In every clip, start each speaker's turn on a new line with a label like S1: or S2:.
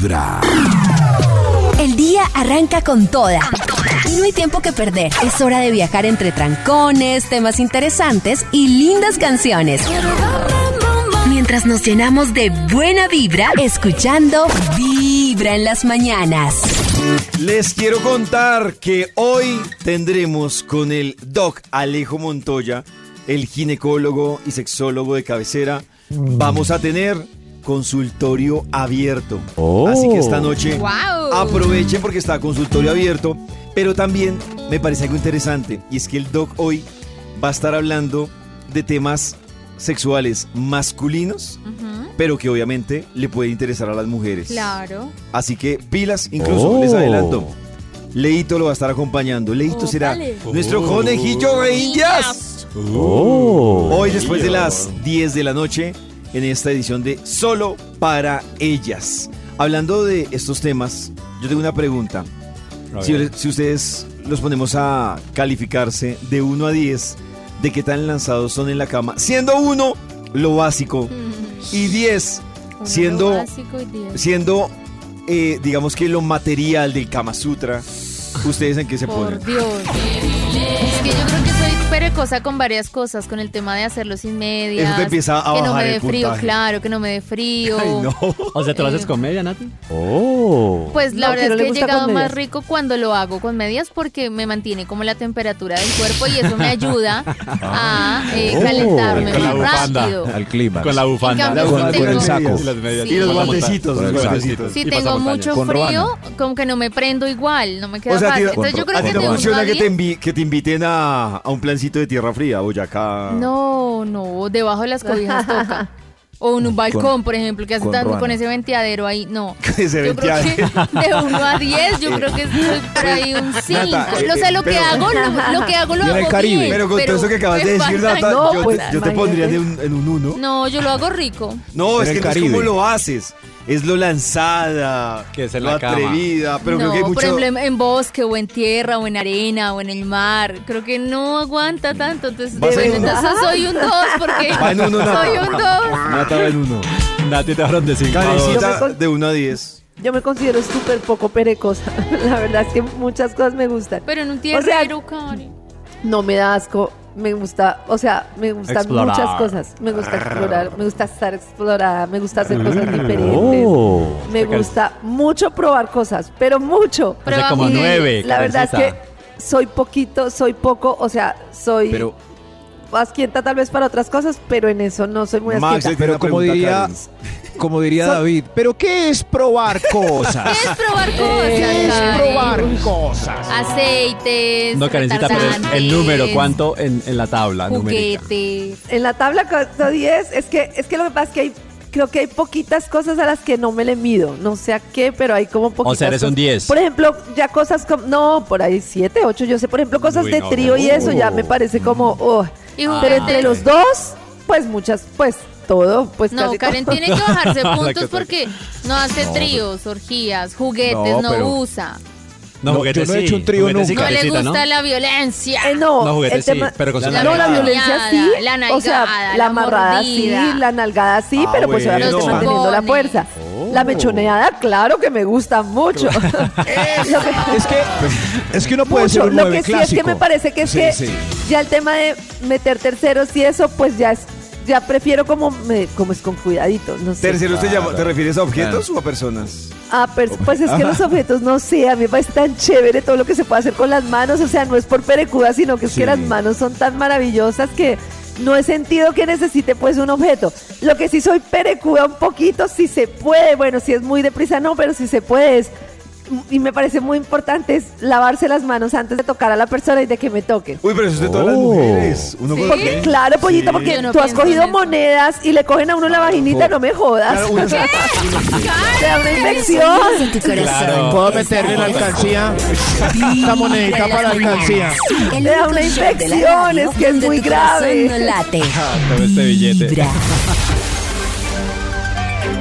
S1: Vibra.
S2: El día arranca con toda. Y no hay tiempo que perder. Es hora de viajar entre trancones, temas interesantes y lindas canciones. Mientras nos llenamos de buena vibra, escuchando Vibra en las mañanas.
S3: Les quiero contar que hoy tendremos con el Doc Alejo Montoya, el ginecólogo y sexólogo de cabecera, vamos a tener consultorio abierto. Así que esta noche
S4: ¡Wow!
S3: aprovechen porque está consultorio abierto, pero también me parece algo interesante y es que el Doc hoy va a estar hablando de temas sexuales masculinos, pero que obviamente le puede interesar a las mujeres.
S4: Claro.
S3: Así que pilas, incluso
S5: Oh.
S3: les adelanto. Leito lo va a estar acompañando. Leito será nuestro conejillo de indias.
S5: Oh.
S3: Hoy después de las 10 de la noche en esta edición de Solo para ellas. Hablando de estos temas, yo tengo una pregunta. Si, si ustedes los ponemos a calificarse de 1 a 10, ¿de qué tan lanzados son en la cama? Siendo 1 lo básico y 10 siendo
S4: Lo básico y diez.
S3: siendo, eh, digamos que lo material del Kama Sutra, ¿ustedes en qué se ponen?
S4: Por Dios. Es que yo creo perecosa con varias cosas, con el tema de hacerlo sin medias.
S3: Eso te empieza a
S4: Que no
S3: bajar
S4: me
S3: el
S4: dé frío,
S3: puntaje.
S4: claro, que no me dé frío.
S3: Ay, no.
S6: O sea, ¿te lo haces
S4: Eh,
S6: con media, Nati?
S5: Oh.
S4: Pues la
S7: No, que
S4: verdad
S7: no
S4: es
S7: le
S4: que he
S7: gusta
S4: llegado
S7: con
S4: más
S7: medias.
S4: rico cuando lo hago con medias porque me mantiene como la temperatura del cuerpo y eso me ayuda a eh,
S5: Oh.
S4: calentarme
S6: Con la
S4: más
S6: bufanda.
S4: rápido.
S5: Al clima.
S6: Con la bufanda.
S4: En cambio,
S3: La
S4: si
S3: bufanda
S4: tengo-
S3: con el saco.
S6: Y las medias.
S4: Sí.
S3: Y los
S4: Con
S3: guantecitos,
S5: Con
S3: los
S5: el
S3: guantecitos.
S4: Si
S6: Y
S4: tengo
S6: pasamontañas.
S4: mucho
S5: Con
S4: frío, como que no me prendo igual, no me queda
S3: O sea, a ti,
S4: fácil. Entonces yo creo
S3: a
S4: que
S3: ti no funciona que te, que inviten a, a un plancito de tierra fría, Boyacá.
S4: No, no, debajo de las cobijas toca. O en un balcón, por ejemplo, que hace
S5: con
S4: tanto con ese venteadero ahí. No.
S3: Ese
S4: yo creo que de 1 a 10, yo creo que estoy por ahí un 5.
S3: Nata, eh,
S4: Lo sé, lo que hago, lo, que hago lo hago
S5: el Caribe.
S4: bien,
S3: Pero con todo eso que acabas de decir, Nata,
S7: No,
S3: yo,
S7: pues,
S3: te, yo te pondría de un- en un uno.
S4: No, yo lo hago rico.
S3: No, es que no es como lo haces. Es lo lanzada,
S6: Que es en
S3: lo
S6: la cama.
S3: atrevida, pero
S4: no,
S3: creo que hay
S4: por
S3: mucho...
S4: ejemplo, en, en bosque o en tierra o en arena o en el mar. Creo que no aguanta tanto. Entonces, soy un 2 porque
S3: Va en uno, Nata.
S4: soy un 2.
S3: Nata va en uno.
S6: Nati te de 5 a dos.
S3: Karencita,
S7: Yo me-
S3: de 1 a 10.
S7: Yo me considero súper poco perecosa. La verdad es que muchas cosas me gustan.
S4: Pero en un
S7: O sea. No me da asco. Me gusta, o sea, me gustan
S6: Explorar.
S7: muchas cosas. Me gusta explorar, me gusta estar explorada, me gusta hacer cosas diferentes.
S5: Oh.
S7: Me gusta mucho probar cosas, pero mucho.
S6: O sea, como nueve.
S7: La verdad es que soy poquito, soy poco, o sea, soy
S5: Pero,
S7: asquienta tal vez para otras cosas, pero en eso no soy muy
S3: Max,
S7: asquienta.
S5: pero como diría, como diría David, ¿pero qué es probar cosas?
S4: Es probar cosas,
S5: ¿Qué es probar cosas?
S4: Aceites,
S6: No, Karencita, pero es el número, ¿cuánto en, en la tabla numérica?
S4: Juguetes.
S7: En la tabla 10 es que es que lo que pasa es que hay creo que hay poquitas cosas a las que no me le mido, no sé a qué, pero hay como poquitas.
S6: O sea, eres un
S7: cosas.
S6: 10.
S7: Por ejemplo, ya cosas como no, por ahí 7, 8, yo sé, por ejemplo, cosas
S6: Uy,
S7: de
S6: no,
S7: trío y eso ya me parece como oh.
S4: Y
S7: Pero
S4: juguetes.
S7: entre los dos, pues muchas, pues todo, pues
S4: No,
S7: casi
S4: Karen
S7: todo.
S4: tiene que bajarse puntos porque no hace tríos, orgías, juguetes,
S5: No,
S4: no,
S5: pero-
S4: usa.
S6: No,
S5: No,
S6: juguetes
S5: yo no he
S6: sí,
S5: hecho un trío
S6: juguetes sí,
S5: nunca.
S4: No le gusta
S6: ¿no?
S4: la violencia.
S7: Eh, no,
S6: No, juguetes
S7: el
S6: sí,
S7: tema-
S6: pero con su
S7: no,
S6: nalgada.
S7: la violencia sí,
S4: La
S7: o sea,
S4: nalgada,
S7: la
S4: la
S7: amarrada sí,
S4: mordida.
S7: la nalgada sí,
S3: Ah,
S7: pero pues
S3: bueno.
S7: obviamente manteniendo la fuerza. La mechoneada, claro que me gusta mucho.
S5: Es que, es que uno puede
S7: mucho.
S5: ser un
S7: Lo que sí es que me parece que es
S5: Sí,
S7: que
S5: sí.
S7: ya el tema de meter terceros y eso, pues ya es, ya prefiero como me, como es con cuidadito, no sé.
S3: Tercero, ¿te,
S5: Claro.
S3: llama- ¿te refieres a objetos o a personas?
S7: Ah, pero, pues es que los objetos, no sé, a mí me parece tan chévere todo lo que se puede hacer con las manos, o sea, no es por perecuda, sino que es
S5: Sí.
S7: que las manos son tan maravillosas que no he sentido que necesite pues un objeto. Lo que sí soy perecuda un poquito, si se puede, bueno, si es muy deprisa no, pero si se puede es, y me parece muy importante, es lavarse las manos antes de tocar a la persona y de que me toquen.
S3: Uy, pero eso es de todas las
S5: Oh.
S3: mujeres. Uno
S4: Sí.
S3: con-
S7: Porque, claro, pollito,
S3: Sí.
S7: porque
S4: no
S7: tú has cogido
S4: en
S7: monedas y le cogen a uno la vaginita, no me jodas.
S3: Claro, uno-
S7: Te da una infección.
S2: En.
S6: Claro.
S8: ¿Puedo meterle la alcancía? Esta monedita para la alcancía.
S7: Le da una
S2: la
S7: infección, es que es muy grave.
S2: no late.
S6: Todo este billete.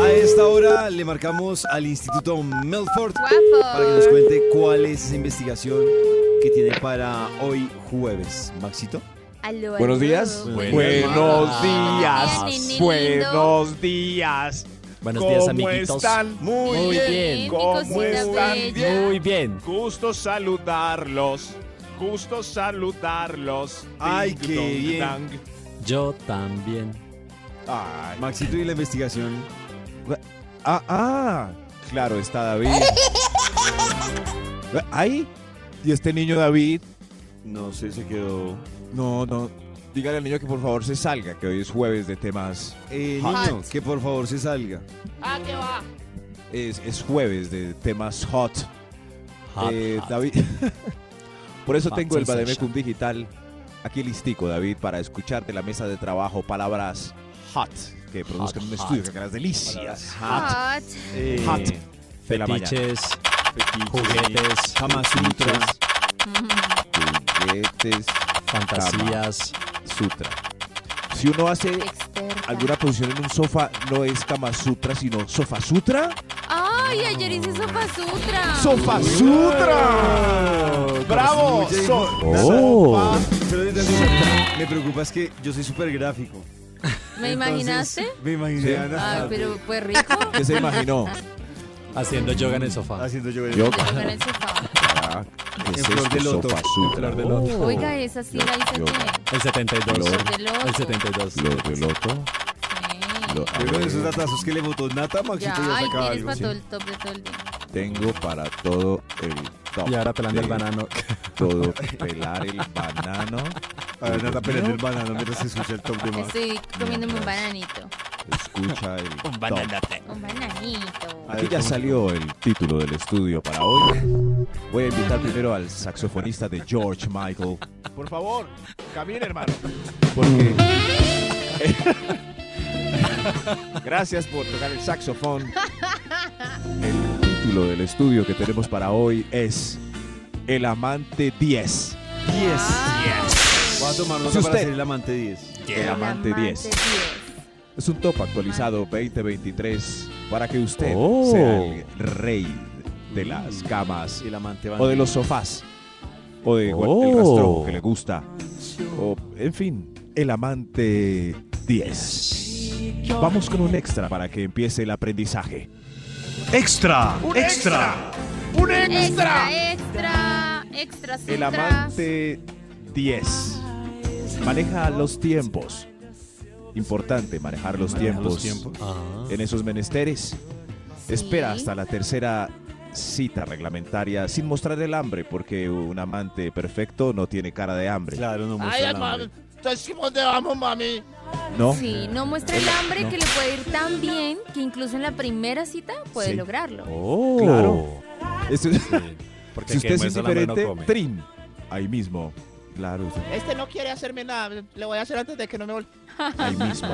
S3: A esta hora le marcamos al Instituto Melford para que nos cuente cuál es esa investigación que tiene para hoy jueves. Maxito.
S4: Aló,
S8: Buenos
S4: aló.
S8: días.
S6: Buenos
S8: Buenos
S4: días.
S8: días.
S4: Bien,
S8: Buenos días.
S6: Buenos días,
S8: ¿Cómo
S6: amiguitos.
S8: están?
S6: Muy bien.
S4: bella.
S8: Bien.
S6: Muy bien.
S8: Gusto saludarlos. Gusto saludarlos.
S3: Ay,
S8: Ding,
S3: qué bien.
S8: dang.
S6: Yo también.
S8: Ay.
S3: Maxito y la investigación.
S5: Ah, ah, claro, está David. Ahí. Y este niño David.
S3: No sé, se quedó.
S5: No, no. Dígale al niño que por favor se salga, que hoy es jueves de temas.
S3: Eh,
S5: Hot.
S3: niño, que por favor se salga.
S5: Es, es jueves de temas hot.
S6: Hot,
S5: Eh,
S6: hot.
S5: David. por eso
S6: Hot
S5: tengo el. Bademecum Digital aquí listico, David, para escuchar de la mesa de trabajo palabras hot que produzcan un estudio que las delicias.
S4: Hot.
S3: Eh,
S5: Hot. de la.
S6: Fetiches,
S3: fetiches,
S6: juguetes.
S5: Juguetes,
S6: fantasías.
S5: sutra. Si uno hace
S4: Experta.
S5: alguna posición en un sofá, no es Kama Sutra, sino Sofa Sutra.
S4: Ay, ayer hice sopa sutra.
S5: ¡Sofa Sutra!
S8: ¡Bravo! So-
S6: Oh.
S3: me preocupa es que yo soy súper gráfico.
S4: ¿Me
S3: Entonces,
S4: imaginaste?
S3: Me imaginé a Ana
S4: Ay, pero fue rico.
S5: ¿Qué se imaginó?
S6: Haciendo yoga en el sofá.
S3: haciendo yo.
S5: Yo.
S4: Yo en el sofá.
S5: Ah, ¿qué
S3: En
S5: es
S3: flor
S5: esto?
S3: de loto.
S5: Sofa Sutra.
S6: Flor de loto.
S4: Oiga, esa sí la hice
S5: Yo-
S4: ayer.
S6: El 72.
S4: Flor de loto.
S6: El 72.
S5: Flor de loto.
S4: Sí.
S5: Lo-
S3: Luego de esos datazos que le botó Nata, Maxito
S4: Ya,
S3: ya,
S4: ay,
S3: sacaba
S4: tienes
S3: algo.
S4: para todo el top de todo el día.
S5: Tengo para todo el top.
S6: Y ahora pelando el banano.
S5: Todo pelar el banano.
S3: A ver, Nata pelando el banano mientras se escucha el top de Max.
S4: Estoy comiéndome un bananito.
S5: Escucha el top.
S4: Un bananito.
S5: Aquí ya salió el título del estudio para hoy. Voy a invitar primero al saxofonista de George Michael.
S8: Por favor, camine, hermano.
S5: Porque. Gracias por tocar el saxofón. El título del estudio que tenemos para hoy es El Amante 10.
S3: 10. Voy a tomar nota para el amante 10.
S5: El Amante 10. Es un top actualizado 2023 para que usted
S6: Oh.
S5: sea el rey de las camas
S3: El amante
S5: o de los sofás o de el
S6: Oh.
S5: rastrojo que le gusta o en fin el amante 10 vamos con un extra para que empiece el aprendizaje
S1: Extra,
S8: ¡Un
S1: extra.
S8: extra! ¡Un extra!
S4: Extra, extra, extra,
S5: el amante 10 maneja los tiempos importante manejar los tiempos,
S6: Ah.
S5: en esos menesteres espera hasta la tercera cita reglamentaria sin mostrar el hambre porque un amante perfecto no tiene cara de hambre
S3: Claro, no
S8: Ay,
S3: muestra el
S8: hermano,
S3: hambre.
S8: entonces, ¿dónde vamos, mami?
S5: No
S4: Sí, no muestra el hambre que le puede ir tan bien que incluso en la primera cita puede
S5: Sí.
S4: lograrlo.
S6: Oh.
S5: Claro. Esto-
S6: Sí, Porque
S5: si usted es
S6: no
S5: indiferente,
S6: come.
S5: trin. Ahí mismo. Claro, sí,
S8: Este no quiere hacerme nada. Le voy a hacer antes de que no me vol...
S5: ahí mismo.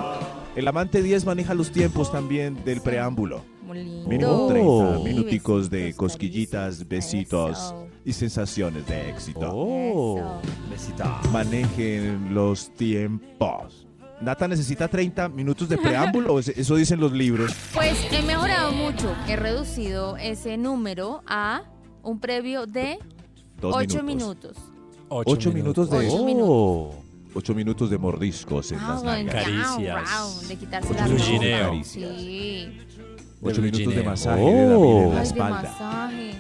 S5: El amante 10 maneja los tiempos también del preámbulo. Mínimo
S6: Oh.
S5: 30
S4: Sí,
S5: minuticos de cosquillitas, besitos
S4: Eso.
S5: y sensaciones de éxito.
S6: Oh.
S4: Eso.
S3: Besita.
S5: Manejen los tiempos. Nata necesita 30 minutos de preámbulo, ¿O eso dicen los libros.
S4: Pues he mejorado mucho. He reducido ese número a un previo de
S5: Dos
S4: 8
S5: minutos.
S4: minutos.
S5: Ocho minutos de-
S4: Ocho
S6: Oh.
S5: 8 minutos de mordiscos en
S4: Ah,
S5: las
S4: bueno,
S5: nalgas.
S6: Caricias.
S4: de quitarse
S5: Ocho
S4: la
S5: minutos de
S6: Lugineo.
S4: ropa.
S5: caricias.
S4: Sí.
S5: 8 minutos de masaje de David en la
S6: Oh.
S4: Ay, de
S5: espalda.
S4: masaje.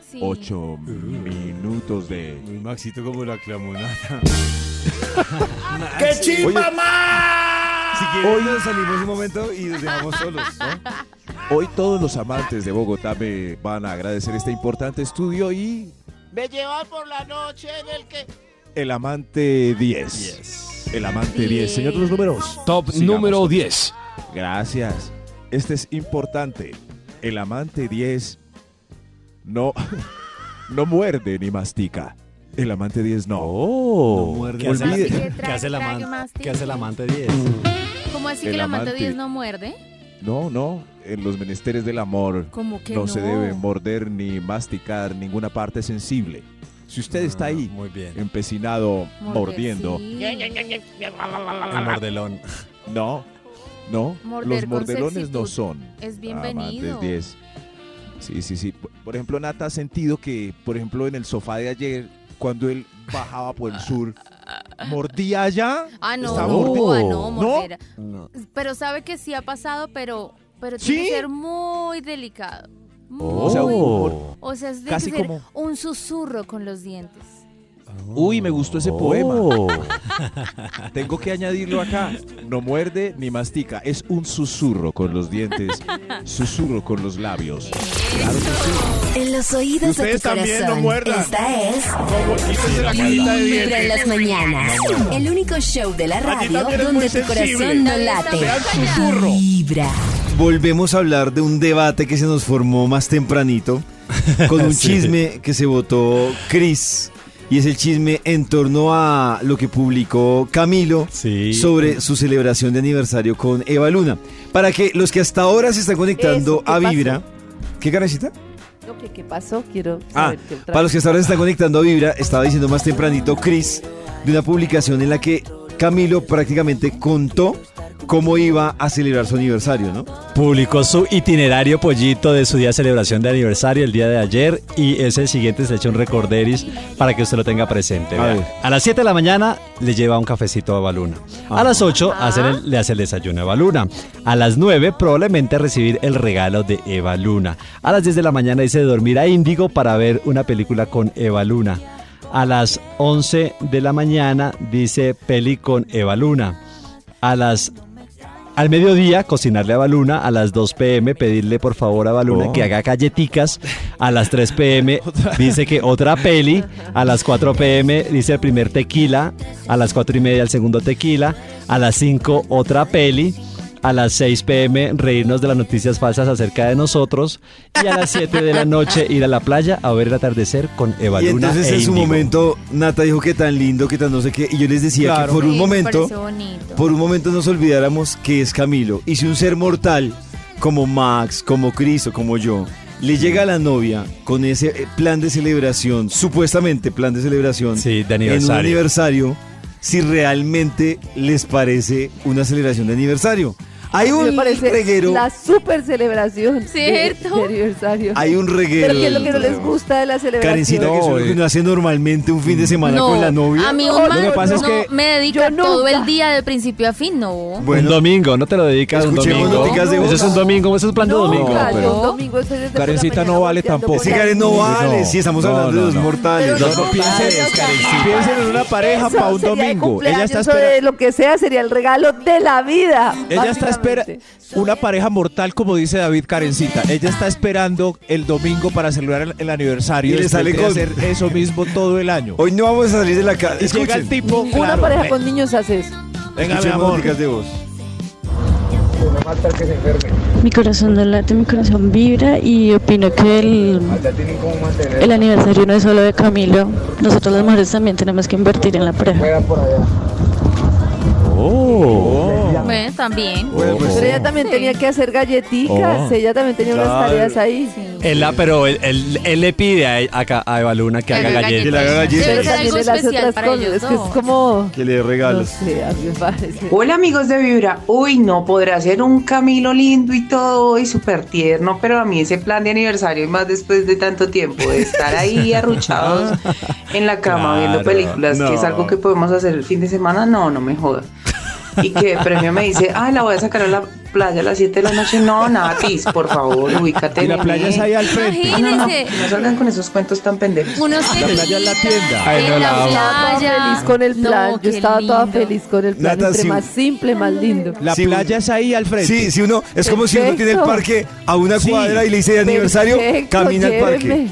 S4: Maxi.
S5: 8 minutos de...
S3: Muy Maxito como la clamó Nata.
S8: ¡Qué chimba más!
S3: Si quieren, nos salimos un momento y nos dejamos solos, ¿no?
S5: Hoy todos los amantes de Bogotá me van a agradecer este importante estudio y
S8: Me llevan por la noche en el que...
S5: el amante 10. El amante 10. Señor de los números.
S1: Top
S5: Sigamos.
S1: número 10.
S5: Gracias. Este es importante. El amante 10 no, no muerde ni mastica. El amante 10 no.
S6: Oh.
S3: muerde.
S6: ¿Qué hace, la- ¿Qué hace el amante? ¿Qué hace el amante 10?
S4: ¿Cómo así
S5: El
S4: que el amante
S5: amante.
S4: 10 no muerde?
S5: No, no. En los menesteres del amor
S4: Como que
S5: no,
S4: no.
S5: se debe morder ni masticar ninguna parte sensible. Si usted está ahí,
S6: Ah, Muy bien.
S5: empecinado,
S4: Morder,
S5: mordiendo,
S4: sí.
S6: El mordelón.
S5: no, no.
S4: Morder
S5: los mordelones no son.
S4: Es bienvenido.
S5: Amantes 10. Sí, sí, sí. Por- ejemplo, Nata ha sentido que, por ejemplo, en el sofá de ayer, cuando él bajaba por el sur, mordía allá.
S4: Ah, no,
S5: Estaba
S4: no, ah, no, mordera.
S6: No.
S4: Pero sabe que sí ha pasado, pero, pero
S5: ¿Sí?
S4: tiene que ser muy delicado. Muy-
S5: O sea, un
S4: o sea, es de
S5: casi
S4: que ser
S5: como-
S4: un susurro con los dientes.
S5: Uy, me gustó ese poema.
S6: Oh.
S5: Tengo que añadirlo acá. No muerde ni mastica. Es un susurro con los dientes. Susurro con los labios. Claro que sí.
S2: En los oídos de
S8: Ustedes
S2: tu
S8: también no
S2: corazón.
S8: muerdan.
S2: Esta es
S8: Como quítese la carita de
S2: Vibra en
S8: dientes.
S2: las mañanas. El único show de la radio
S8: también es
S2: donde tu
S8: sensible.
S2: corazón no late.
S8: Vean susurro.
S2: Vibra.
S3: Volvemos a hablar de un debate que se nos formó más tempranito con un
S6: Sí.
S3: chisme que se votó Chris. Y es el chisme en torno a lo que publicó Camilo
S6: Sí.
S3: sobre su celebración de aniversario con Eva Luna. Para que los que hasta ahora se están conectando
S7: Eso, ¿qué
S3: a
S7: pasó?
S3: Vibra. ¿Qué carecita?
S7: No, ¿qué, qué pasó? Quiero
S3: Ah,
S7: saber qué
S3: para los que hasta ahora se están conectando a Vibra, estaba diciendo más tempranito Chris de una publicación en la que Camilo prácticamente contó cómo iba a celebrar su aniversario, ¿no?
S6: Publicó su itinerario pollito de su día de celebración de aniversario el día de ayer y ese siguiente se echa un recorderis para que usted lo tenga presente.
S3: A
S6: las 7 de la mañana le lleva un cafecito a Evaluna. A las 8 hace el- le hace el desayuno a Evaluna. A las 9 probablemente recibir el regalo de Eva Luna. A las 10 de la mañana dice dormir a Índigo para ver una película con Eva Luna. A las 11 de la mañana dice peli con Eva Luna. A las al mediodía, cocinarle a Baluna. A las 2 pm, pedirle por favor a Baluna
S5: Oh.
S6: que haga galletitas. A las 3 pm, dice que otra peli. A las 4 pm, dice el primer tequila. A las 4 y media, el segundo tequila. A las 5, otra peli. A las 6 pm, reírnos de las noticias falsas acerca de nosotros. Y a las 7 de la noche, ir a la playa a ver el atardecer con Eva
S3: Y
S6: Luna
S3: entonces
S6: e
S3: en su momento Nata dijo que tan lindo, que tan no sé qué, y yo les decía
S5: Claro.
S3: que por
S4: Sí,
S3: un
S4: me
S3: momento, por un momento nos olvidáramos que es Camilo. Y si un ser mortal como Max, como Chris o como yo, le llega a la novia con ese eh, plan de celebración, supuestamente plan de celebración,
S6: Sí, de
S3: en un
S6: aniversario.
S3: aniversario, si realmente les parece una celebración de aniversario. Hay un reguero,
S7: la super celebración de-
S4: ¿Cierto?
S7: de, aniversario.
S3: hay un reguero.
S7: Pero ¿qué es lo que no les gusta de la celebración?
S3: Karencita, que
S5: No,
S3: eso es lo que
S5: eh.
S3: uno hace normalmente un fin de semana
S4: no,
S3: con la novia.
S4: a mí
S7: No,
S4: un
S7: lo
S5: que pasa es
S4: no
S5: que-
S4: me dedica todo el día de principio a fin, no.
S6: un domingo, no te lo dedicas un domingo.
S3: de
S6: Ese es un domingo, ese es un plan de domingo.
S5: Pero-
S7: un domingo
S5: Karencita no vale tampoco.
S3: Sí. Karen, no vale.
S5: no.
S3: Sí, estamos
S5: No,
S3: hablando
S5: no,
S3: de los
S5: no.
S3: mortales.
S5: No, piensen, en una pareja
S7: Eso
S5: para un domingo. Ella está esperando.
S7: lo que sea, sería el regalo de la vida.
S5: Ella está espera una pareja mortal, como dice David Karencita. Ella está esperando el domingo para celebrar el, el aniversario.
S3: Y le sale con-
S5: hacer eso mismo todo el año.
S3: Hoy no vamos a salir de la casa.
S5: Y llega el tipo,
S7: Ninguna
S5: claro,
S7: pareja con niños hace eso.
S5: venga mi amor.
S3: de voz.
S9: Mi corazón no late, mi corazón vibra y opino que el, el aniversario no es solo de Camilo. Nosotros las mujeres también tenemos que invertir en la pareja.
S6: Oh.
S4: Bueno, también.
S3: Bueno, pues,
S7: Pero ella también
S4: Sí.
S7: tenía que hacer galletitas.
S5: Oh.
S7: Ella también tenía unas tareas ahí.
S6: Él, la- pero él, él- él le pide a, a Eva Luna que haga galletas.
S3: Que le haga galletas.
S4: Debe
S7: Pero
S4: ser
S7: también
S4: algo
S7: él hace
S4: especial
S7: otras
S4: para
S7: cosas.
S4: ellos
S7: Es que es
S4: dos.
S7: como.
S3: Que le dé
S7: No
S3: regalos.
S7: sé, a mí me parece.
S10: Hola amigos de Vibra. Uy, no podrá ser un Camilo lindo y todo y súper tierno, pero a mí ese plan de aniversario y más después de tanto tiempo de estar ahí arruchados en la cama viendo películas, que es algo que podemos hacer el fin de semana, no, no me joda. Y que de premio me dice, ay, la voy a sacar a la playa a las 7 de la noche. No, Natis, por favor, ubícate.
S5: Y la playa es ahí al frente.
S10: No, no, no,
S4: Imagínese.
S10: no salgan con esos cuentos tan pendejos.
S4: Uno se
S5: La playa es la tienda.
S6: Ay, no, la
S4: playa.
S7: feliz con el
S4: No,
S7: plan. Yo estaba toda feliz con el plan.
S3: Nata,
S7: Entre más simple, más lindo.
S5: La playa es ahí al frente.
S3: Sí, si uno, es como si uno tiene el parque a una
S5: Sí.
S3: cuadra y le dice de aniversario,
S7: Perfecto,
S3: camina al parque.
S7: llévenme.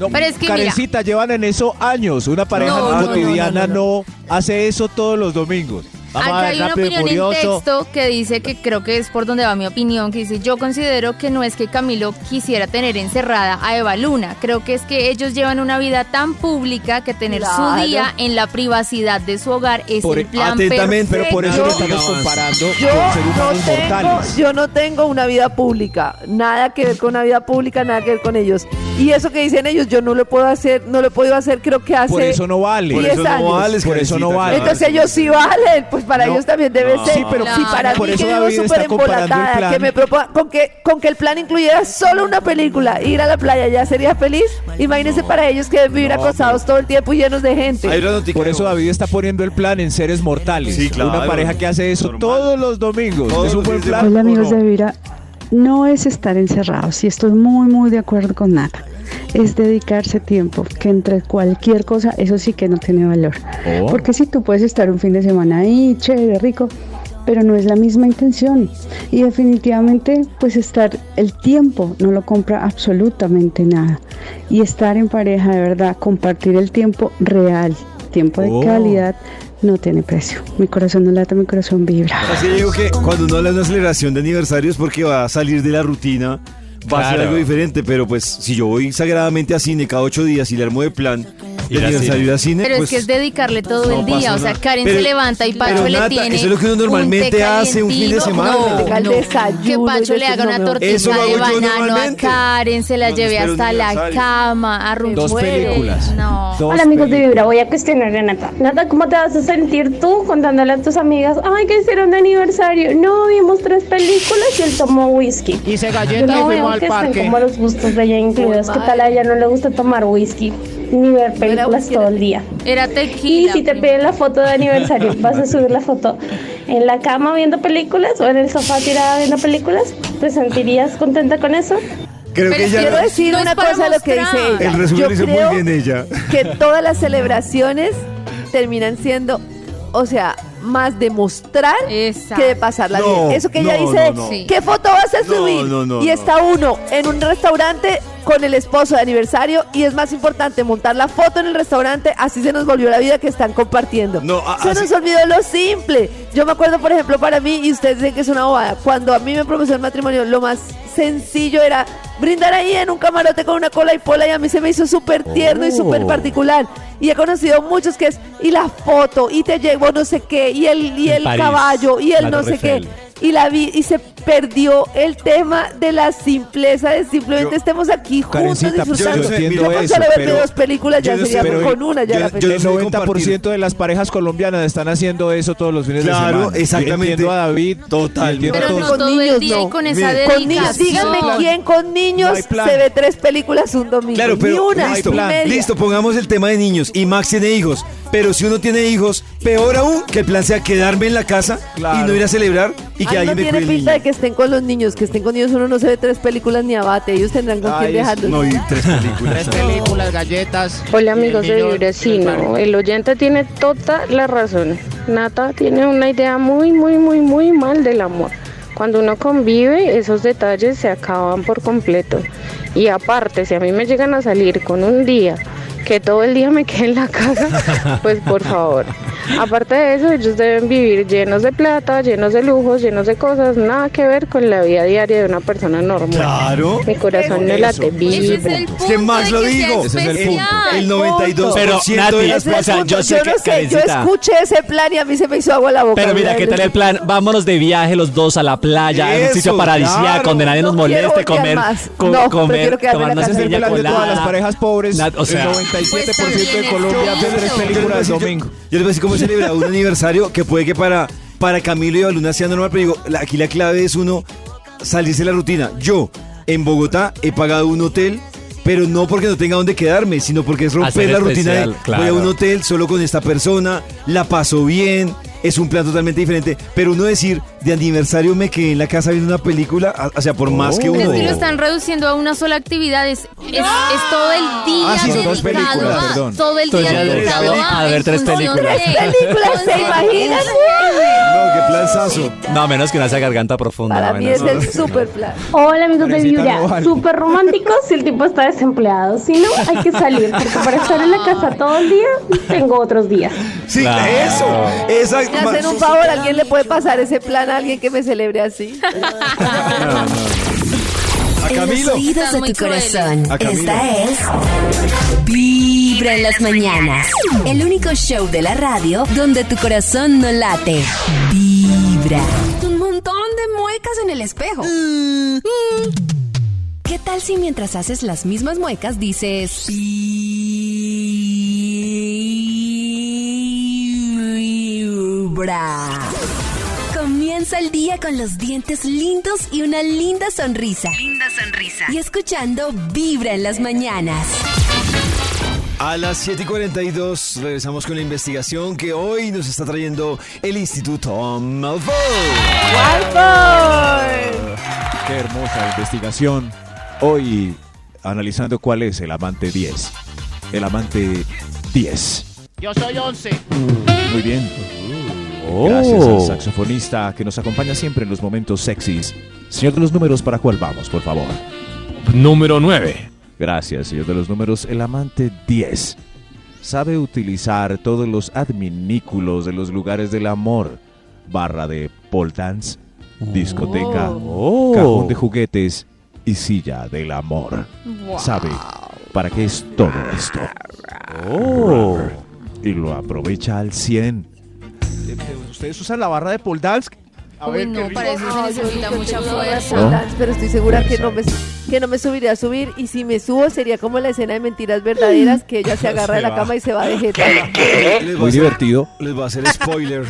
S5: No,
S4: Pero es que mira.
S5: Karencita, llevan en eso años. Una pareja
S4: No, no, no,
S5: cotidiana
S7: no,
S5: no, hace eso todos los domingos.
S8: Vamos a
S4: Acá
S8: ver
S4: hay una opinión en texto que dice que creo que es por donde va mi opinión, que dice, yo considero que no es que Camilo quisiera tener encerrada a Eva Luna, creo que es que ellos llevan una vida tan pública que tener
S7: Claro.
S4: su día en la privacidad de su hogar es
S5: Por-
S4: el plan
S3: atentamente,
S5: Pero por eso
S4: perfecto.
S5: lo estamos comparando
S7: Yo
S5: con
S7: no, tengo,
S5: mortales.
S7: yo no tengo una vida pública, nada que ver con una vida pública, nada que ver con ellos. Y eso que dicen ellos, yo no lo puedo hacer, no lo he podido hacer, creo que hace
S5: Por eso no vale.
S3: Por
S7: 10
S3: eso no vales,
S5: Por eso no vale.
S7: Entonces ellos sí valen, pues para
S5: No.
S7: ellos también debe
S3: No.
S7: ser.
S3: Sí,
S5: pero
S7: si para
S5: por
S7: mí
S5: eso
S7: que vivo
S5: David
S7: súper embolatada,
S5: plan.
S7: que me proponga, con que, con que el plan incluyera solo una película, ir a la playa, ya sería feliz. Imagínense para ellos que deben vivir
S5: No,
S7: acosados todo el tiempo y llenos de gente.
S5: Por eso David está poniendo el plan en seres mortales.
S3: Sí, claro.
S5: Una pareja que hace eso
S3: Normal.
S5: todos los domingos.
S3: Todos
S5: ¿Es un buen plan?
S11: Hola amigos
S5: no?
S11: de Vibra, no es estar encerrados y estoy muy muy de acuerdo con Nata. Es dedicarse tiempo, que entre cualquier cosa eso sí que no tiene valor.
S5: Oh.
S11: Porque si tú puedes estar un fin de semana ahí, chévere, rico, pero no es la misma intención. Y definitivamente pues estar el tiempo no lo compra absolutamente nada. Y estar en pareja de verdad, compartir el tiempo real, tiempo de
S5: Oh.
S11: calidad, no tiene precio. Mi corazón no late, mi corazón vibra.
S3: Así que digo que cuando uno habla de una celebración de aniversario es porque va a salir de la rutina, va a ser algo diferente, pero pues si yo voy sagradamente a cine cada ocho días y le armo de plan
S6: Ir
S3: a cine,
S4: Pero
S3: pues,
S4: es que es dedicarle todo
S3: no
S4: el día, o sea. Karen
S3: Pero-
S4: se levanta y Pacho
S3: pero
S4: le
S3: Nata,
S4: tiene
S3: eso es lo que uno
S4: un
S3: normalmente hace un fin de semana.
S4: No,
S7: Llega el
S4: no.
S7: desayuno
S4: Que
S7: y
S4: Pacho le haga una tortilla de banano a. Karen, se la
S3: No,
S4: lleve hasta la cama, a
S5: Dos películas.
S4: No.
S5: Dos
S12: Hola amigos de. Vibra, voy a cuestionar a Nata. Nata, ¿cómo te vas a sentir tú contándole a tus amigas, ay, que hicieron de aniversario? No, vimos tres películas y él tomó whisky.
S8: Hice
S12: Yo
S8: galletas y
S12: no
S8: fuimos al parque.
S12: como los gustos de ella incluidos. ¿Qué tal a ella no le gusta tomar whisky? Ni ver películas todo el día.
S4: Era
S12: Y
S4: tequila.
S12: si te piden la foto de aniversario, ¿vas a subir la foto en la cama viendo películas o en el sofá tirada viendo películas? ¿Te sentirías contenta con eso?
S3: creo que
S4: Pero
S3: ella
S7: Quiero decir
S4: No
S7: una cosa de lo que dice ella.
S3: el resumen
S7: Yo
S3: hizo
S7: creo
S3: muy bien ella.
S7: que todas las celebraciones terminan siendo, o sea, más de mostrar
S4: Exacto.
S7: que de pasarla
S3: No,
S7: bien. Eso que ella
S3: no,
S7: dice,
S3: no,
S7: de, ¿qué foto vas a subir?
S3: no, no,
S7: y está uno en un restaurante con el esposo de aniversario y es más importante montar la foto en el restaurante, así se nos volvió la vida que están compartiendo.
S3: No, a-
S7: se
S3: así-
S7: nos olvidó lo simple. Yo me acuerdo, por ejemplo, para mí, y ustedes dicen que es una bobada, cuando a mí me propuso el matrimonio, lo más sencillo era brindar ahí en un camarote con una cola y pola y a mí se me hizo súper tierno y súper
S5: Oh.
S7: particular. Y he conocido muchos que es, y la foto, y te llevo no sé qué, y el, y el
S6: París,
S7: caballo, y el no sé qué. Y la vi, y se perdió el tema de la simpleza de simplemente
S3: Yo-
S7: estemos aquí juntos disfrutando.
S3: yo
S7: Yo,
S5: eso, pero-
S7: dos películas ya
S3: yo
S7: sería
S5: pero-
S7: con una ya
S3: yo-
S7: la
S3: yo no
S5: El
S3: sé
S5: 90% de las parejas colombianas están haciendo eso todos los fines de
S3: Claro,
S5: semana.
S3: exactamente.
S5: Entiendo a David. A
S4: Pero
S5: todos.
S4: no
S7: Con
S4: todo
S7: niños,
S4: el día y con esa.
S7: Con niños, díganme quién con niños
S5: No
S7: se ve tres películas un domingo.
S3: Claro,
S7: Ni
S3: pero
S7: una,
S3: listo,
S7: ni media.
S3: listo, pongamos el tema de niños. Y Max tiene hijos. Pero si uno tiene hijos, peor aún que el plan sea quedarme en la casa y
S5: Claro.
S3: no ir a celebrar y que
S7: Ay, no
S3: alguien me
S7: tiene
S3: cuide
S7: estén con los niños, que estén con niños uno no se ve tres películas ni abate, ellos tendrán con
S5: Ay,
S7: quién dejarlos.
S3: No, y tres películas.
S8: Tres películas, galletas.
S12: Hola amigos de
S8: niño
S12: Vibra, sí,
S8: en el
S12: no,
S8: parque.
S12: el oyente tiene toda la razón. Nata tiene una idea muy, muy, muy, muy mal del amor. Cuando uno convive, esos detalles se acaban por completo. Y aparte, si a mí me llegan a salir con un día que todo el día me quede en la casa, pues por favor. Aparte de eso, ellos deben vivir llenos de plata, llenos de lujos, llenos de cosas, nada que ver con la vida diaria de una persona normal.
S3: Claro.
S12: Mi corazón no late,
S4: Ese es
S12: vibra.
S4: el
S3: Es que
S4: de
S3: lo
S4: que
S3: digo.
S5: Ese es el punto.
S3: El 92%
S6: Pero,
S3: de
S6: Nati,
S3: las
S6: yo sé que,
S7: no sé, yo escuché ese plan y a mí se me hizo agua la boca.
S6: Pero mira, ¿qué tal el plan? Vámonos de viaje los dos a la playa, a un sitio paradisíaco
S3: claro.
S6: donde nadie nos moleste, comer,
S7: más.
S6: co-
S7: No,
S6: comer,
S7: prefiero quedarme en la
S6: tomarnos
S5: el plan de todas las parejas pobres.
S6: Nat- o sea,
S5: el 97% de
S4: Pues
S5: Colombia
S4: también
S5: ve tres películas
S3: Yo-
S5: domingo.
S3: Yo les voy a decir cómo celebrar un aniversario que puede que para, para Camilo y Baluna sea normal, pero digo, la- aquí la clave es uno salirse de la rutina. Yo, en Bogotá, he pagado un hotel, pero no porque no tenga dónde quedarme, sino porque es romper
S6: Hacer
S3: la rutina de
S6: claro.
S3: voy a un hotel solo con esta persona, la paso bien, es un plan totalmente diferente. Pero uno decir, de aniversario me quedé en la casa viendo una película, o sea, por más que
S4: Pero
S3: uno...
S4: es que lo están reduciendo a una sola actividad. Es, es, es todo el día
S5: Ah, sí, son dos películas,
S4: a-
S5: perdón.
S4: Todo el día dedicado a,
S6: a ver tres películas.
S4: de-
S7: Tres películas, ¿se imaginan?
S3: No, ¿qué planzazo.
S6: No, a menos que no sea garganta profunda.
S7: Para mí es el super plan.
S13: Hola amigos de
S6: vale.
S13: súper románticos si el tipo está desempleado. Si no, hay que salir, porque para estar en la casa todo el día, tengo otros días.
S3: Sí,
S6: Claro.
S3: eso. Esa,
S7: Me hacen un favor, ¿alguien le puede pasar ese plan a alguien que me celebre así?
S3: A
S2: En los
S3: Camilo.
S2: oídos de tu corazón.
S3: A Camilo.
S2: Esta es Vibra en las mañanas. El único show de la radio donde tu corazón no late. Vibra. Un montón de muecas en el espejo. Mm. ¿Qué tal si mientras haces las mismas muecas dices Vibra? Comienza el día con los dientes lindos y una linda sonrisa. Linda sonrisa. Y escuchando Vibra en las mañanas.
S3: A las 7 y 42 regresamos con la investigación que hoy nos está trayendo el Instituto Malfoy.
S5: Qué hermosa investigación. Hoy analizando cuál es el amante 10. El amante 10.
S8: Yo soy 11.
S5: Muy bien.
S6: Oh.
S5: Gracias al saxofonista que nos acompaña siempre en los momentos sexys. Señor de los números, ¿para cuál vamos, por favor?
S1: Número 9.
S5: Gracias, señor de los números. El amante 10 sabe utilizar todos los adminículos de los lugares del amor. Barra de pole dance, discoteca,
S6: Oh.
S5: cajón de juguetes y silla del amor. Sabe para qué es todo esto.
S6: Oh.
S5: Y lo aprovecha al 100. ¿Ustedes usan la barra de pole dance? A
S4: Uy,
S5: ver,
S4: no, para eso se necesita mucha fuerza.
S5: ¿No?
S7: Pero estoy segura que no, me, que no me subiría a subir. Y si me subo, sería como la escena de mentiras verdaderas: que ella se agarra de la
S3: va.
S7: cama y se va de jeta.
S5: Muy divertido.
S3: Les voy a hacer spoiler.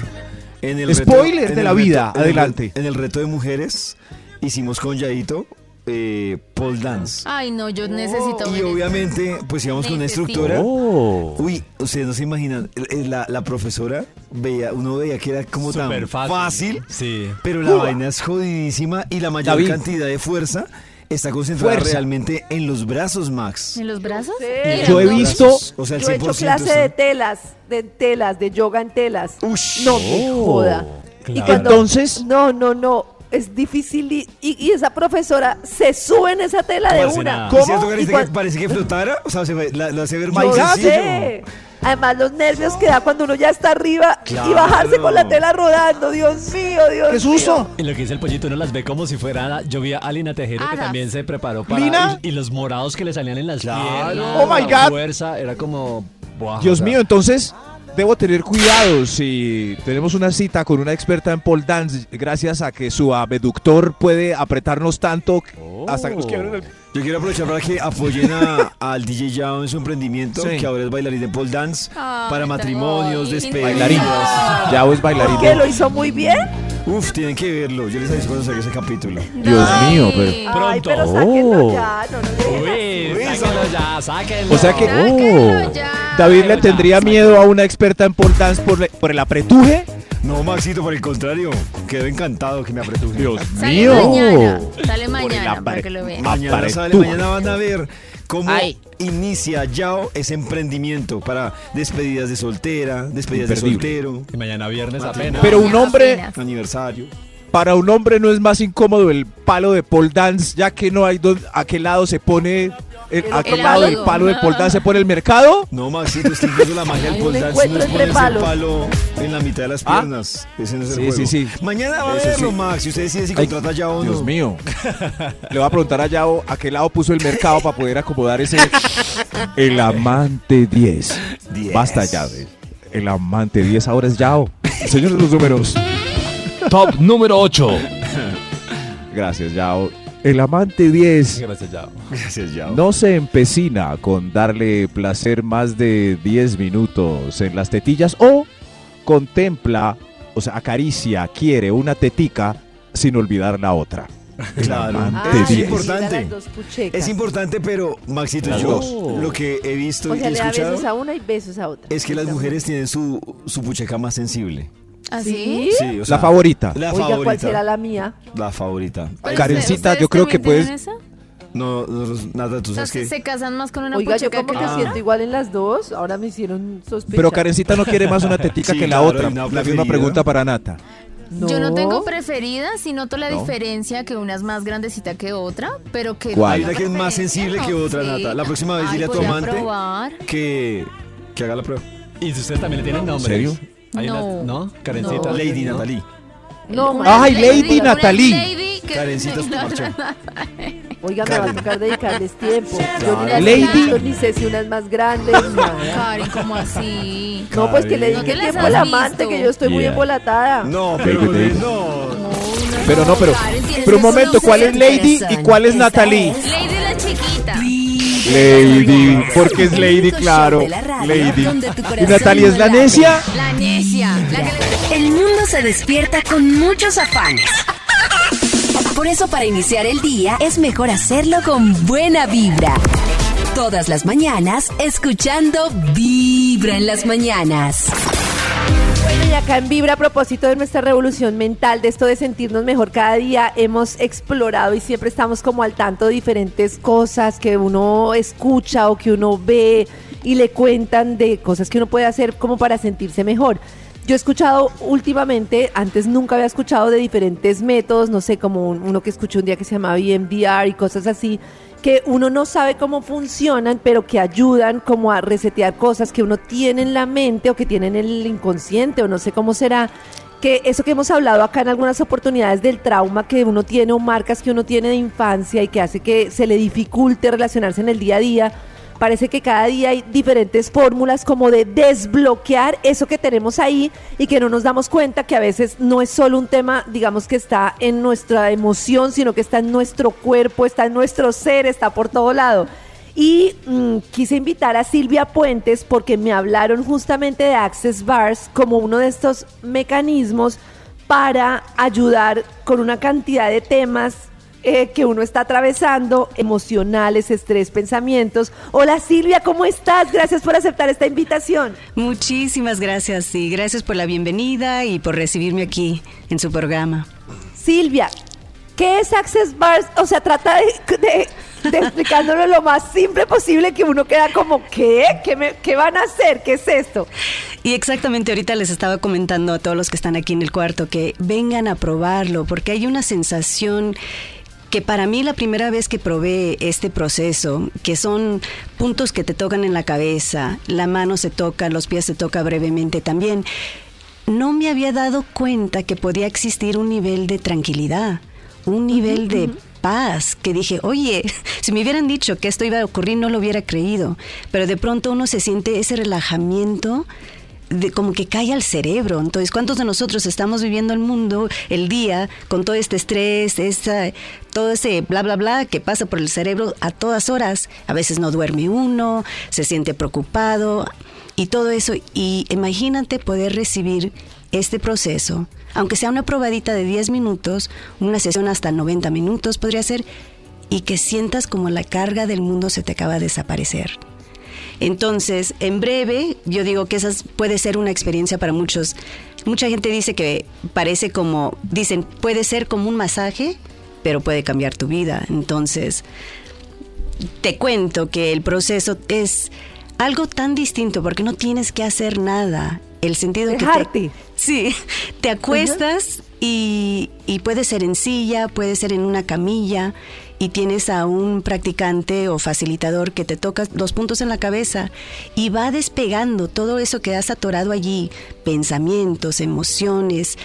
S3: En el
S5: Spoiler
S3: en
S5: de
S3: el
S5: la vida,
S3: en el
S5: adelante.
S3: en el reto de mujeres hicimos con Yaito eh, pole dance.
S4: Ay, no, yo necesito
S3: Y obviamente, pues íbamos con una instructora.
S6: Oh.
S3: Uy, ustedes no se imaginan, la, la profesora veía, uno veía que era como tan fácil,
S6: fácil. Sí.
S3: pero la vaina es jodidísima y la mayor
S5: David.
S3: cantidad de fuerza está concentrada
S5: Fuerza.
S3: realmente en los brazos, Max.
S4: ¿En los brazos?
S7: Sí.
S5: Yo he visto
S3: O sea, el
S7: Yo he hecho
S3: 100%,
S7: clase
S3: sí.
S7: de telas, de telas, de yoga en telas.
S3: Ush.
S7: No me
S6: Oh,
S7: joda. Y
S6: claro.
S7: cuando-
S5: Entonces-
S7: No, no, no. Es difícil y, y- y esa profesora se sube en esa tela de una.
S6: nada.
S3: ¿Es cierto,
S7: Y
S3: Carita,
S7: cuan-
S3: que parece que flotara? O sea, se ve- la, la hace ver más.
S7: Además, los nervios que da cuando uno ya está arriba y bajarse con la tela rodando. Dios mío, Dios
S5: ¡Qué susto!
S6: En lo que dice el pollito, uno las ve como si fuera. Yo vi a Alina Tejero que también se preparó para.
S5: ¿Lina?
S6: Y, y los morados que le salían en las
S3: Claro.
S6: piernas.
S5: Oh my
S6: la
S5: God.
S6: fuerza, era como. buah,
S5: Dios
S6: o sea,
S5: mío, entonces debo tener cuidado si tenemos una cita con una experta en pole dance gracias a que su abductor puede apretarnos tanto hasta que nos quiebren el...
S3: Yo quiero aprovechar para que apoyen a- al DJ Yao en su emprendimiento,
S5: Sí.
S3: que ahora es bailarín de pole dance, para matrimonios, despedidas.
S5: Bailarín. Ya es bailarín.
S7: Que lo hizo muy bien.
S3: Uf, tienen que verlo. Yo les aviso cuando salga ese capítulo.
S5: Dios mío, pero...
S7: Ay,
S6: Pronto.
S7: pero sáquenlo
S5: Oh.
S7: ya. No, no,
S6: Uy, sáquenlo ya, sáquenlo.
S5: O sea que
S4: Sáquenlo ya.
S5: David le tendría miedo a una experta en pole dance por, por el apretuje.
S3: No, Maxito, por el contrario. Quedo encantado que me apretuje.
S5: Dios
S4: Sale
S5: mío.
S4: mañana. Sale mañana para que lo vean.
S3: Mañana
S5: Apretuje.
S3: sale, mañana van a ver cómo
S8: Ay.
S3: inicia Yao ese emprendimiento para despedidas de soltera, despedidas de soltero,
S6: Y mañana viernes apenas.
S5: Pero un hombre,
S3: aniversario.
S5: Para un hombre no es más incómodo el palo de pole dance, ya que no hay don- a qué lado se pone, el- a qué
S4: El
S5: lado del palo de pole dance se pone el mercado.
S3: No, Maxito, es que incluso la magia del pole dance no
S7: encuentro
S3: es
S7: entre
S3: ponerse el
S7: palos.
S3: palo en la mitad de las
S5: Ah.
S3: piernas. Ese no es el
S5: Sí,
S3: juego.
S5: sí, sí.
S3: Mañana va a verlo,
S5: sí.
S3: Max. Y usted decide si
S5: Ay,
S3: contrata ya o no.
S5: Dios mío. Le voy a preguntar a Yao a qué lado puso el mercado para poder acomodar ese. El amante 10.
S3: Diez.
S5: Basta ya. El amante 10 ahora es Yao. Señor de los números.
S1: Top número 8.
S5: Gracias, Yao. El amante 10
S6: Gracias, ya.
S3: Gracias, Yao.
S5: no se empecina con darle placer más de 10 minutos en las tetillas o contempla, o sea, acaricia, quiere una tetica sin olvidar la otra.
S3: Claro.
S7: Ay,
S3: es
S5: 10.
S7: mira
S3: importante. Es importante, pero Maxito,
S5: Las
S3: yo
S5: dos.
S3: lo que he visto
S7: O
S3: y
S7: le da
S3: escuchado
S7: besos a una y besos a otra.
S3: es que las mujeres tienen su, su pucheca más sensible.
S4: ¿Así?
S3: Sí, o sea,
S5: La favorita.
S3: La
S7: Oiga,
S3: favorita.
S7: ¿cuál será la mía?
S3: La favorita.
S5: Karencita,
S4: ¿ustedes
S5: yo creo que puedes-
S4: esa?
S3: No, nada, tú sabes que...
S4: se casan más con una
S7: Oiga, yo como que
S4: que
S7: siento igual en las dos. Ahora me hicieron sospechar.
S5: Pero Karencita no quiere más una tetica
S3: Sí,
S5: que la
S3: claro,
S5: otra. La misma pregunta para Nata.
S4: Yo no tengo preferida, sí noto la
S3: No.
S4: diferencia que una es más grandecita que otra, pero que...
S3: ¿Cuál? Hay una que es más sensible que otra,
S4: Sí.
S3: Nata. La próxima vez
S4: Ay,
S3: dile a tu
S4: a
S3: amante
S4: probar.
S3: que, que haga la prueba.
S6: Y si ustedes también le tienen nombre.
S3: ¿Serio?
S6: Hay una-
S4: No.
S6: ¿No? Karencita.
S4: No.
S3: Lady Natalie.
S7: No,
S5: Ay, Lady Natalie.
S4: lady que-
S3: Karencita se marchó.
S7: Oiga, me va a tocar dedicarles tiempo. Yo ni
S3: Claro.
S7: las
S5: Lady.
S7: visto, ni sé si una es más grande, ni nada.
S4: Karen, ¿cómo así?
S7: No, pues que le
S4: ¿No
S7: dedique tiempo al amante, que yo estoy muy embolatada.
S3: No, pero no.
S5: Pero no, pero, pero un momento, ¿cuál es Lady y cuál es Natalie?
S2: es
S4: Lady la chiquita.
S5: Lady, porque es Lady, claro. Lady. ¿Y Natalie es la necia?
S4: La necia.
S2: El mundo se despierta con muchos afanes. Por eso para iniciar el día es mejor hacerlo con buena vibra. Todas las mañanas escuchando Vibra en las mañanas.
S7: Bueno, y acá en Vibra, a propósito de nuestra revolución mental, de esto de sentirnos mejor cada día, hemos explorado y siempre estamos como al tanto de diferentes cosas que uno escucha o que uno ve y le cuentan de cosas que uno puede hacer como para sentirse mejor. Yo he escuchado últimamente, antes nunca había escuchado de diferentes métodos, no sé, como un- uno que escuché un día que se llamaba EMDR y cosas así, que uno no sabe cómo funcionan, pero que ayudan como a resetear cosas que uno tiene en la mente o que tiene en el inconsciente o no sé cómo será. Que eso que hemos hablado acá en algunas oportunidades del trauma que uno tiene o marcas que uno tiene de infancia y que hace que se le dificulte relacionarse en el día a día. Parece que cada día hay diferentes fórmulas como de desbloquear eso que tenemos ahí y que no nos damos cuenta que a veces no es solo un tema, digamos, que está en nuestra emoción, sino que está en nuestro cuerpo, está en nuestro ser, está por todo lado. Y mm, quise invitar a Silvia Puentes porque me hablaron justamente de Access Bars como uno de estos mecanismos para ayudar con una cantidad de temas eh, que uno está atravesando, emocionales, estrés, pensamientos. Hola Silvia, ¿cómo estás? Gracias por aceptar esta invitación.
S14: Muchísimas gracias y gracias por la bienvenida y por recibirme aquí en su programa.
S7: Silvia, ¿qué es Access Bars? O sea, trata de, de- de explicándolo lo más simple posible que uno queda como, ¿qué? ¿Qué, me- qué van a hacer? ¿Qué es esto?
S14: Y exactamente ahorita les estaba comentando a todos los que están aquí en el cuarto que vengan a probarlo porque hay una sensación que para mí la primera vez que probé este proceso, que son puntos que te tocan en la cabeza, la mano se toca, los pies se toca brevemente también, no me había dado cuenta que podía existir un nivel de tranquilidad, un nivel de paz, que dije, oye, si me hubieran dicho que esto iba a ocurrir no lo hubiera creído, pero de pronto uno se siente ese relajamiento de como que cae al cerebro. Entonces, ¿cuántos de nosotros estamos viviendo el mundo, el día, con todo este estrés, esa, todo ese bla, bla, bla que pasa por el cerebro a todas horas? A veces no duerme uno, se siente preocupado y todo eso. Y imagínate poder recibir este proceso, aunque sea una probadita de 10 minutos, una sesión hasta 90 minutos podría ser, y que sientas como la carga del mundo se te acaba de desaparecer. Entonces, en breve, yo digo que esa puede ser una experiencia para muchos. Mucha gente dice que parece como, dicen, puede ser como un masaje, pero puede cambiar tu vida. Entonces, te cuento que el proceso es algo tan distinto porque no tienes que hacer nada. El sentido que te, sí, te acuestas y, y puede ser en silla, puede ser en una camilla y tienes a un practicante o facilitador que te toca los puntos en la cabeza y va despegando todo eso que has atorado allí, pensamientos, emociones,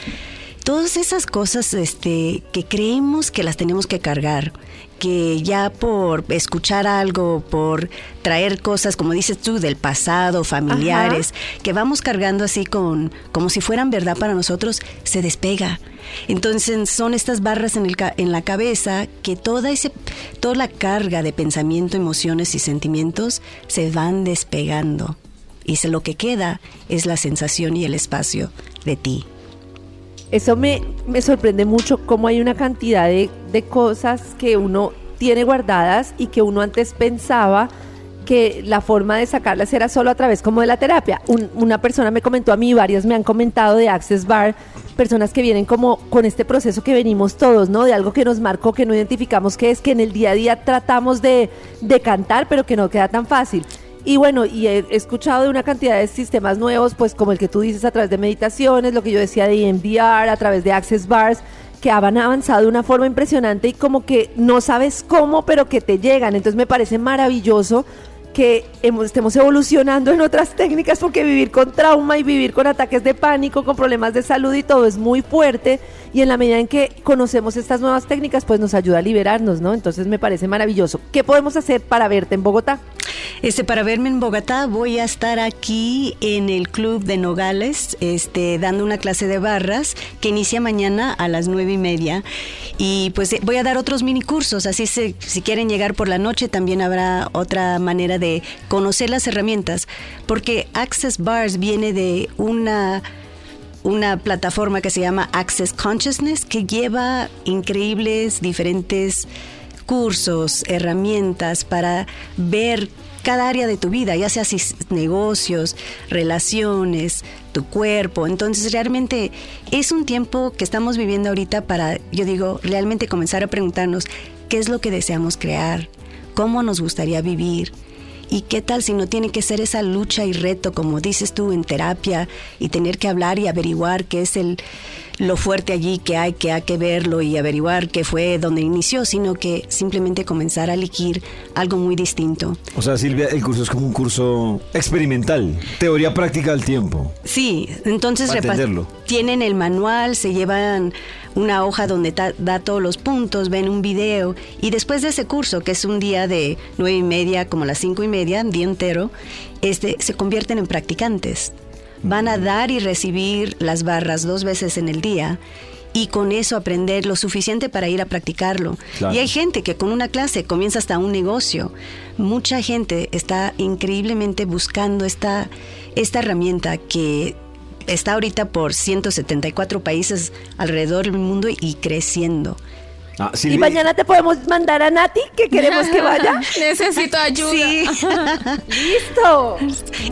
S14: todas esas cosas este, que creemos que las tenemos que cargar, que ya por escuchar algo, por traer cosas, como dices tú, del pasado, familiares, que vamos cargando así con, como si fueran verdad para nosotros, se despega. Entonces son estas barras en, el, ca- en la cabeza que toda, ese, toda la carga de pensamiento, emociones y sentimientos se van despegando. Y se- lo que queda es la sensación y el espacio de ti.
S7: Eso me, me sorprende mucho cómo hay una cantidad de, de cosas que uno tiene guardadas y que uno antes pensaba que la forma de sacarlas era solo a través como de la terapia. Un- una persona me comentó a mí, varias me han comentado de Access Bar, personas que vienen como con este proceso que venimos todos, ¿no? De algo que nos marcó, que no identificamos que es que en el día a día tratamos de, de cantar, pero que no queda tan fácil. Y bueno, y he escuchado de una cantidad de sistemas nuevos, pues como el que tú dices a través de meditaciones, lo que yo decía de EMDR, a través de Access Bars, que han avanzado de una forma impresionante y como que no sabes cómo, pero que te llegan. Entonces me parece maravilloso que estemos evolucionando en otras técnicas porque vivir con trauma y vivir con ataques de pánico, con problemas de salud y todo es muy fuerte y en la medida en que conocemos estas nuevas técnicas pues nos ayuda a liberarnos, ¿no? Entonces me parece maravilloso. ¿Qué podemos hacer para verte en Bogotá?
S14: Este, para verme en Bogotá voy a estar aquí en el Club de Nogales, este, dando una clase de barras que inicia mañana a las nueve y media. Y pues eh, voy a dar otros mini cursos, así se- si quieren llegar por la noche también habrá otra manera de conocer las herramientas, porque Access Bars viene de una una plataforma que se llama Access Consciousness que lleva increíbles diferentes cursos, herramientas para ver cada área de tu vida, ya sea negocios, relaciones, tu cuerpo. Entonces realmente es un tiempo que estamos viviendo ahorita para, yo digo, realmente comenzar a preguntarnos qué es lo que deseamos crear, cómo nos gustaría vivir. ¿Y qué tal si no tiene que ser esa lucha y reto, como dices tú, en terapia, y tener que hablar y averiguar qué es el, lo fuerte allí que hay, que hay que verlo y averiguar qué fue donde inició, sino que simplemente comenzar a elegir algo muy distinto.
S3: O sea, Silvia, el curso es como un curso experimental, teoría práctica al tiempo.
S14: Sí, entonces tienen el manual, se llevan una hoja donde da todos los puntos, ven un video y después de ese curso, que es un día de nueve y media como las cinco y media, un día entero, este, se convierten en practicantes. Van a dar y recibir las barras dos veces en el día y con eso aprender lo suficiente para ir a practicarlo.
S15: Claro.
S14: Y hay gente que con una clase comienza hasta un negocio. Mucha gente está increíblemente buscando esta, esta herramienta que está ahorita por 174 países alrededor del mundo y creciendo.
S3: Ah,
S7: Y mañana te podemos mandar a Nati, que queremos que vaya.
S4: Necesito ayuda.
S14: Sí.
S7: Listo.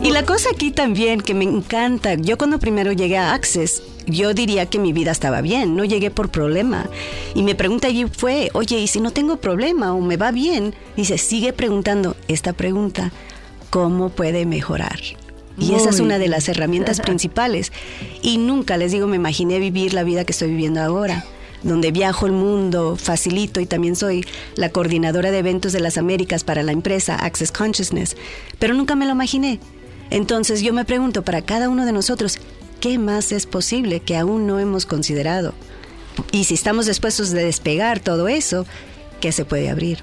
S14: Y la cosa aquí también que me encanta, yo cuando primero llegué a Access, yo diría que mi vida estaba bien, no llegué por problema. Y me pregunta allí fue, oye, ¿y si no tengo problema o me va bien? Dice, sigue preguntando esta pregunta, ¿cómo puede mejorar? Y esa es una de las herramientas principales. Y nunca, les digo, me imaginé vivir la vida que estoy viviendo ahora donde viajo el mundo, facilito y también soy la coordinadora de eventos de las Américas para la empresa Access Consciousness, pero nunca me lo imaginé. Entonces yo me pregunto para cada uno de nosotros, ¿qué más es posible que aún no hemos considerado? Y si estamos dispuestos de despegar todo eso, ¿qué se puede abrir?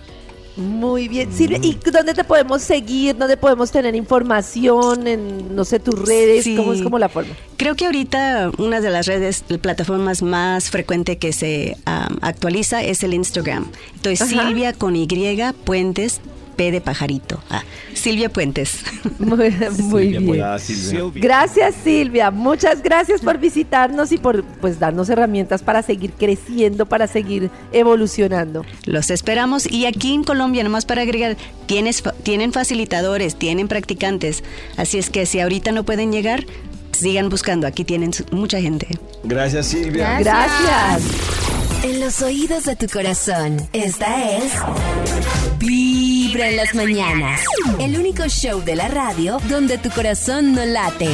S7: Muy bien, Silvia. ¿Y dónde te podemos seguir? ¿Dónde podemos tener información? En, no sé, tus redes.
S14: Sí.
S7: ¿Cómo es como la forma?
S14: Creo que ahorita una de las redes, plataformas más frecuente que se um, actualiza es el Instagram. Entonces,
S7: Ajá.
S14: Silvia con Y, Puentes, P de pajarito. Ah, Silvia Puentes.
S7: Muy, muy bien. Gracias Silvia, muchas gracias por visitarnos y por pues darnos herramientas para seguir creciendo, para seguir evolucionando.
S14: Los esperamos y aquí en Colombia, nomás para agregar, tienes, tienen facilitadores, tienen practicantes, así es que si ahorita no pueden llegar, sigan buscando, aquí tienen mucha gente.
S3: Gracias, Silvia.
S7: Gracias.
S2: En los oídos de tu corazón, esta es Vibra en las mañanas. El único show de la radio donde tu corazón no late.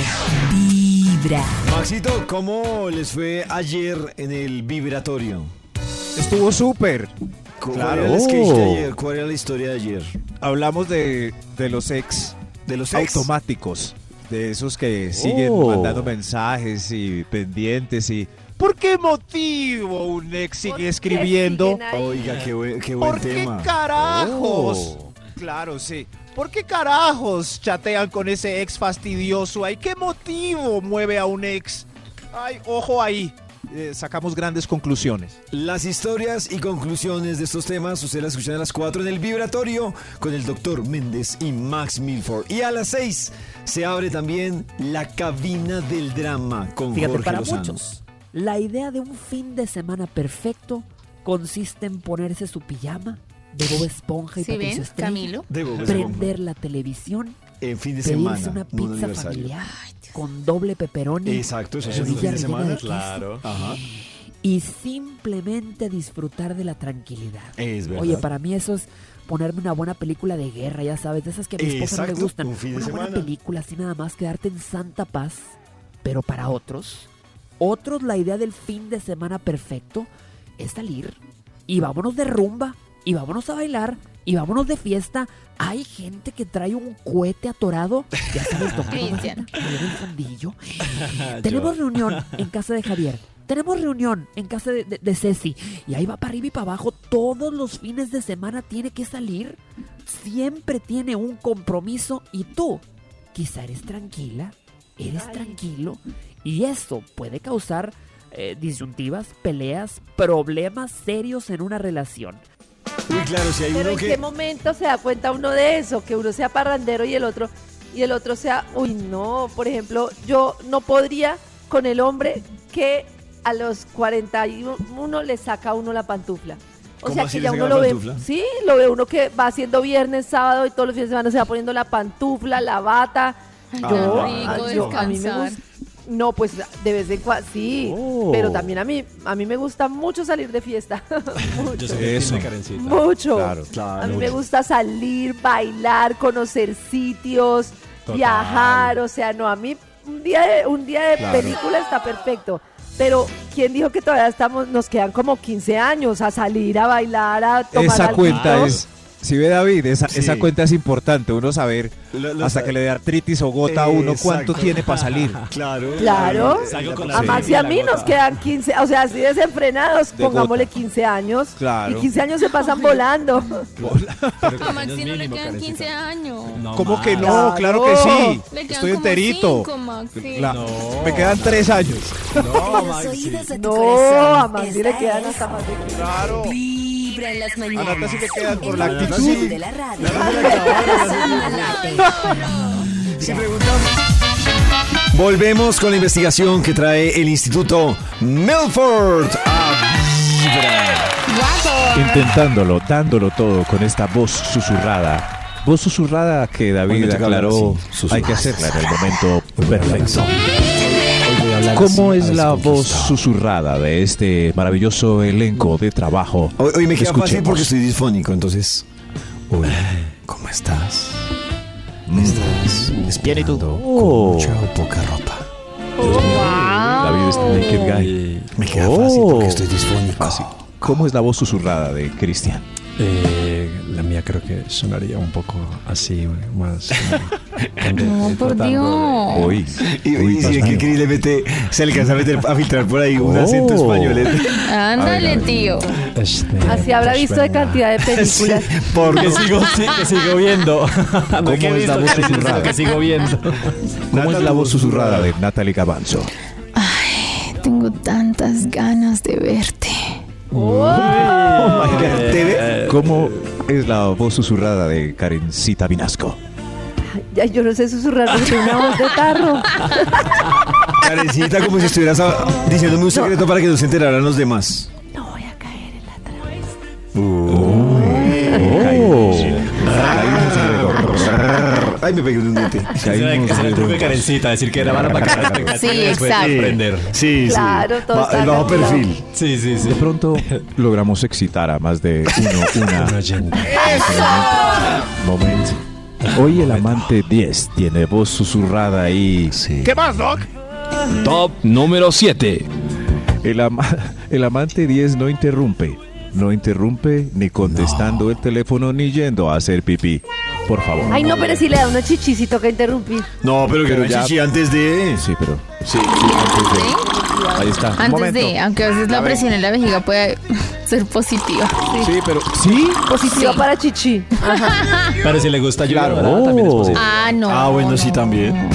S2: Vibra.
S3: Maxito, ¿cómo les fue ayer en el vibratorio?
S5: Estuvo súper.
S3: ¿Cuál
S5: Claro.
S3: era el sketch de ayer? ¿Cuál era la historia de ayer?
S5: Hablamos de, de los ex.
S3: ¿De los ex?
S5: automáticos. De esos que siguen
S6: Oh.
S5: mandando mensajes y pendientes y... ¿Por qué motivo un ex sigue escribiendo?
S3: Oiga, qué buen, qué buen
S5: ¿Por qué
S3: tema.
S5: carajos?
S3: Oh.
S5: Claro, sí. ¿Por qué carajos chatean con ese ex fastidioso? ¿Ay qué motivo mueve a un ex? Ay, ojo ahí. Eh, sacamos grandes conclusiones.
S3: Las historias y conclusiones de estos temas ustedes las escuchan a las 4 en el vibratorio con el doctor Méndez y Max Milford. Y a las 6 se abre también la cabina del drama con
S15: Fíjate,
S3: Jorge
S15: para
S3: Lozano.
S15: muchos, la idea de un fin de semana perfecto consiste en ponerse su pijama de Bob Esponja y
S4: ¿Sí
S15: Patricio
S4: ven,
S15: Estrella,
S4: Camilo?
S3: De Bob Esponja.
S15: prender la televisión,
S3: En fin de
S15: pedirse
S3: semana,
S15: una
S3: un
S15: pizza familiar con doble pepperoni,
S3: Exacto, eso es un fin de semana.
S15: de
S3: Claro. Ajá.
S15: y simplemente disfrutar de la tranquilidad.
S3: Es verdad.
S15: Oye, para mí eso es ponerme una buena película de guerra, ya sabes, de esas que a mi esposa no le
S3: Exacto,
S15: gustan.
S3: un fin de
S15: una buena película, así nada más, quedarte en santa paz. Pero para otros, otros la idea del fin de semana perfecto es salir y vámonos de rumba y vámonos a bailar y vámonos de fiesta. Hay gente que trae un cohete atorado, ya sabes,
S4: Cristian.
S15: Tenemos reunión en casa de Javier. Tenemos reunión en casa de, de- de Ceci. Y ahí va para arriba y para abajo. Todos los fines de semana tiene que salir. Siempre tiene un compromiso. Y tú, quizá eres tranquila, eres tranquilo. Y eso puede causar eh, disyuntivas, peleas, problemas serios en una relación.
S3: Uy, claro, si hay
S7: Pero
S3: uno
S7: ¿en
S3: que...
S7: qué momento se da cuenta uno de eso? Que uno sea parrandero y el otro, y el otro sea, uy, no, por ejemplo, yo no podría con el hombre que a los 41 le saca a uno la pantufla. O
S3: ¿Cómo
S7: sea que ya uno lo ve, sí, lo ve uno que va haciendo viernes, sábado y todos los fines de semana se va poniendo la pantufla, la bata.
S4: Ay,
S7: Yo,
S4: qué rico
S7: yo- a mí me
S4: descansar.
S7: gusta. No, pues de vez en cuando, sí,
S6: Oh.
S7: pero también a mí, a mí me gusta mucho salir de fiesta.
S6: Yo soy
S5: Eso.
S7: Mucho.
S5: Claro,
S7: A mí me gusta salir, bailar, conocer sitios,
S6: Total.
S7: viajar, o sea, no, a mí un día de, un día de
S5: Claro.
S7: película está perfecto. Pero, ¿quién dijo que todavía estamos, nos quedan como 15 años a salir, a bailar, a tomar
S5: Esa cuenta es. Si ve David, esa,
S3: Sí.
S5: esa cuenta es importante, uno saber
S3: Lo- lo
S5: hasta
S3: sabe.
S5: que le dé artritis o gota a uno cuánto
S3: Exacto.
S5: tiene para salir.
S3: Claro.
S7: Claro.
S6: La
S7: A Max y a mí nos quedan 15, o sea, así desenfrenados,
S5: De
S7: pongámosle
S5: gota.
S7: 15 años.
S5: Claro.
S7: Y 15 años se pasan volando.
S4: A Maxi no le quedan 15 años.
S5: ¿Cómo que no?
S7: Claro.
S5: Claro que sí.
S4: Le quedan
S5: Estoy
S4: como
S5: enterito.
S4: cinco, Maxi.
S5: Cla-
S6: No.
S5: Me quedan tres años.
S16: De tu
S7: No, a Max sí le quedan hasta más de 15.
S5: Claro.
S16: Vibra en las mañanas.
S5: Sí por la actitud.
S16: de la radio.
S3: Si preguntamos. Volvemos con la investigación que trae el Instituto Milford a Vibra.
S5: Intentándolo, dándolo todo con esta voz susurrada. Voz susurrada que David aclaró, hay que hacerla en el momento perfecto.
S6: Hablar
S5: ¿Cómo
S6: así,
S5: es la voz susurrada de este maravilloso elenco de trabajo?
S3: Hoy, hoy me queda fácil porque estoy disfónico, entonces. Hola, ¿cómo estás? ¿Estás esperando con
S5: Oh.
S3: mucha o poca ropa?
S5: David es Naked Guy.
S3: Me queda
S5: Oh.
S3: fácil porque estoy disfónico.
S5: Fácil. ¿Cómo es la voz susurrada de Cristian?
S6: eh, la mía creo que sonaría un poco así, más...
S4: No,
S6: de-
S4: por
S6: tratando de-
S4: Dios.
S5: Hoy.
S3: Y,
S5: Uy,
S3: y si es que Cris le mete, se alcanza a, meter, a filtrar por ahí un
S5: Oh.
S3: acento español. ¿eh?
S4: Ándale, tío.
S6: Este,
S7: Así habrá
S6: pues,
S7: visto de cantidad de películas.
S3: Por
S6: Que sigo, sí, que sigo viendo.
S5: ¿Cómo es la voz susurrada?
S6: Que sigo viendo.
S5: ¿Cómo es la voz susurrada de Natalie Gavanzo?
S4: Tengo tantas ganas de verte.
S3: TV.
S5: ¿Cómo es la voz susurrada de Karencita Vinasco?
S7: Ya, yo no sé susurrar porque una voz de tarro.
S3: Karencita, como si estuvieras diciéndome un secreto para que no se enteraran los demás.
S7: No voy a caer en la trampa.
S3: Ay, me pegué un diente.
S6: Ese era ese era el truco de Karencita, decir que era para para expectativa
S4: Sí, exacto.
S6: sorprender.
S3: Sí, sí.
S7: Claro, todo
S3: El bajo perfil.
S6: Sí, sí, sí.
S5: De pronto logramos excitar a más de uno, una.
S6: Un oyente.
S5: Momento. Hoy el amante 10 tiene voz susurrada y
S1: ¿Qué más, Doc? Top número 7.
S5: el, ama- el amante 10 no interrumpe. No interrumpe ni contestando el teléfono ni yendo a hacer pipí. Por favor.
S7: Ay, no, pero si le da una chichi, si toca interrumpir.
S3: No, pero que
S5: Pero
S3: no
S5: ya-
S3: chichi antes de.
S5: Sí, pero. Sí, sí, antes de. Ahí está.
S4: Antes
S5: momento.
S4: de, aunque a veces la presión en la vejiga puede ser positiva.
S5: Sí, pero. ¿Sí?
S7: Positiva para chichi.
S6: Pero si le gusta ayudar,
S5: Claro.
S6: ¿verdad? También es posible.
S4: Ah, no.
S3: Ah, bueno,
S4: no.
S3: sí, también.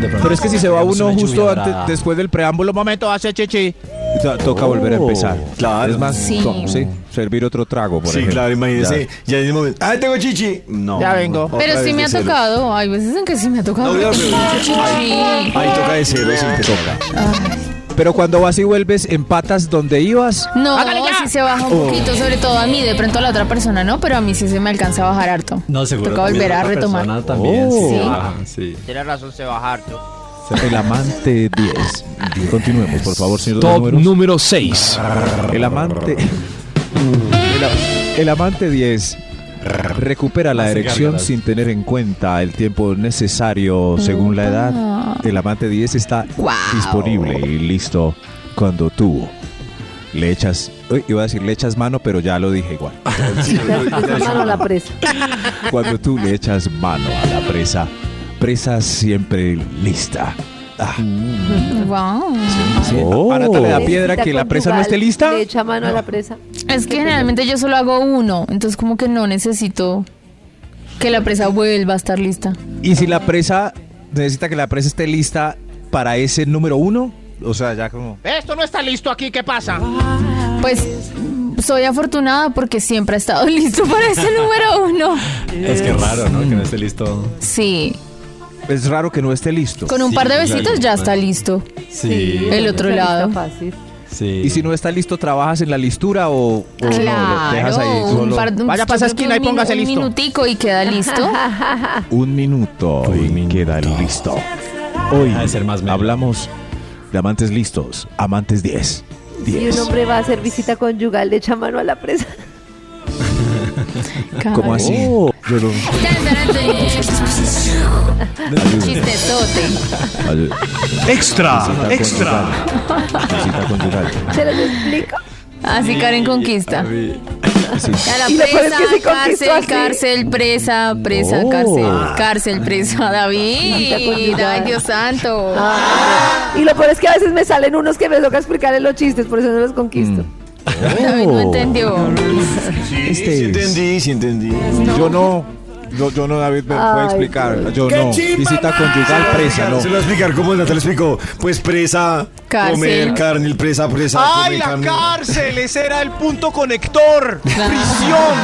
S6: De pronto,
S5: Pero es que si se va
S6: digamos,
S5: uno
S6: una
S5: justo
S6: lluvia
S5: antes,
S6: dorada.
S5: después del preámbulo, momento, hace chichi. To- Toca volver a empezar.
S3: Claro.
S5: Es más,
S4: Sí.
S5: to- sí, servir otro trago, por
S3: Sí,
S5: ejemplo.
S3: claro, imagínese. Ya en el momento. ¡Ay, tengo chichi! No.
S5: Ya vengo.
S4: Pero sí me ha
S3: cero.
S4: tocado. Hay veces en que sí me ha tocado.
S3: No,
S4: chichi.
S3: Ahí toca de cero, sí, te toca.
S5: Pero cuando vas y vuelves, empatas donde ibas.
S4: No, sí se baja un
S5: Oh.
S4: poquito, sobre todo a mí, de pronto a la otra persona no, pero a mí sí se me alcanza a bajar harto.
S6: No, seguro.
S4: Toca volver a retomar.
S6: persona También,
S5: Oh.
S6: sí.
S4: Sí.
S6: se baja, sí.
S17: Tienes razón, se baja harto.
S5: El amante 10. Continuemos, por favor, señor
S1: Top
S5: números.
S1: número 6.
S5: El amante. El, amante 10 recupera la erección sin tener en cuenta el tiempo necesario según la edad. El amante 10 está disponible y listo cuando tú le echas. uy, iba a decir le echas mano, pero ya lo dije igual.
S7: Esa mano a la presa.
S5: Cuando tú le echas mano a la presa, presa siempre lista. Ah.
S4: Wow.
S5: Sí,
S6: Oh.
S5: a Nata le da piedra que la presa no esté lista.
S7: Le echa mano a la presa.
S4: Es que generalmente yo solo hago uno, entonces como que no necesito que la presa vuelva a estar lista.
S5: Y si la presa necesita que la presa esté lista para ese número uno, o sea, ya como.
S8: Esto no está listo aquí, ¿qué pasa?
S4: Pues soy afortunada porque siempre ha estado listo para ese número uno.
S6: Es que raro, ¿no? Que no esté listo.
S4: Sí,
S5: Es raro que no esté listo.
S4: con un
S6: Sí,
S4: par de
S6: claro.
S4: besitos ya está listo.
S6: Sí.
S4: El otro
S7: Está
S4: lado.
S7: fácil.
S6: Sí.
S5: Y si no está listo, ¿trabajas en la listura o, o no? Lo dejas ahí solo.
S4: un par de-
S8: Vaya
S4: yo
S8: pa' esa
S4: creo que
S8: esquina y
S4: un minu-
S8: póngase
S4: un
S8: listo.
S4: minutico y queda listo.
S5: Un minuto y queda listo. Hoy
S6: Ha de ser más melo.
S5: hablamos de amantes listos, amantes 10.
S7: Si
S5: 10.
S7: un hombre va a hacer visita conyugal, le echa mano a la presa.
S5: ¿Cómo así?
S6: Oh.
S5: Yo no-
S4: Chistezote.
S5: Ay-
S1: Extra, extra.
S5: conyugal. Visita conyugal.
S7: ¿Se los explico?
S4: Así Karen conquista.
S5: Sí.
S4: A la
S7: Y lo peor es
S4: presa,
S7: que
S4: cárcel,
S7: así.
S4: cárcel, presa, presa,
S5: No.
S4: cárcel, cárcel, presa. David,
S7: Visita conyugal.
S4: ay Dios santo.
S7: Ah, y lo peor es que a veces me salen unos que me toca explicarles los chistes, por eso no los conquisto.
S4: David no entendió.
S3: Sí,
S5: Este
S3: sí
S5: es-
S3: entendí, sí entendí.
S5: Yo no. Yo, yo no, David, me puede
S7: Ay,
S5: explicar. Yo
S3: ¡Qué
S5: no.
S3: chimba,
S5: Visita conyugal presa, no.
S3: Se lo voy a explicar cómo Natalia lo explicó. Pues presa,
S4: Cárcel.
S3: comer carne, presa, presa.
S8: ¡Ay,
S3: comer
S8: la
S3: carne.
S8: cárcel! Ese era el punto conector. ¡Prisión!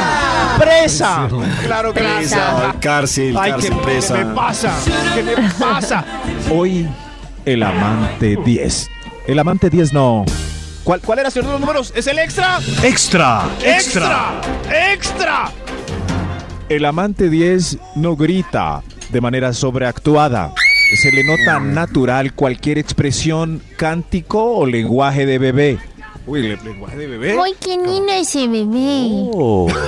S8: ¡Presa! Claro que
S3: Presa, cárcel,
S8: Ay, ¿qué,
S3: cárcel,
S8: qué
S3: presa.
S8: me pasa? ¿Qué me pasa?
S5: Hoy, el amante 10. El amante 10 no.
S8: ¿Cuál, ¿Cuál era, señor de los números? ¿Es el extra?
S1: Extra,
S8: ¡Extra! ¡Extra!
S5: El amante 10 no grita de manera sobreactuada. Se le nota natural cualquier expresión, cántico o lenguaje de bebé. Uy, ¿le- lenguaje de bebé.
S4: Ay, qué niño ese bebé.
S5: Oh.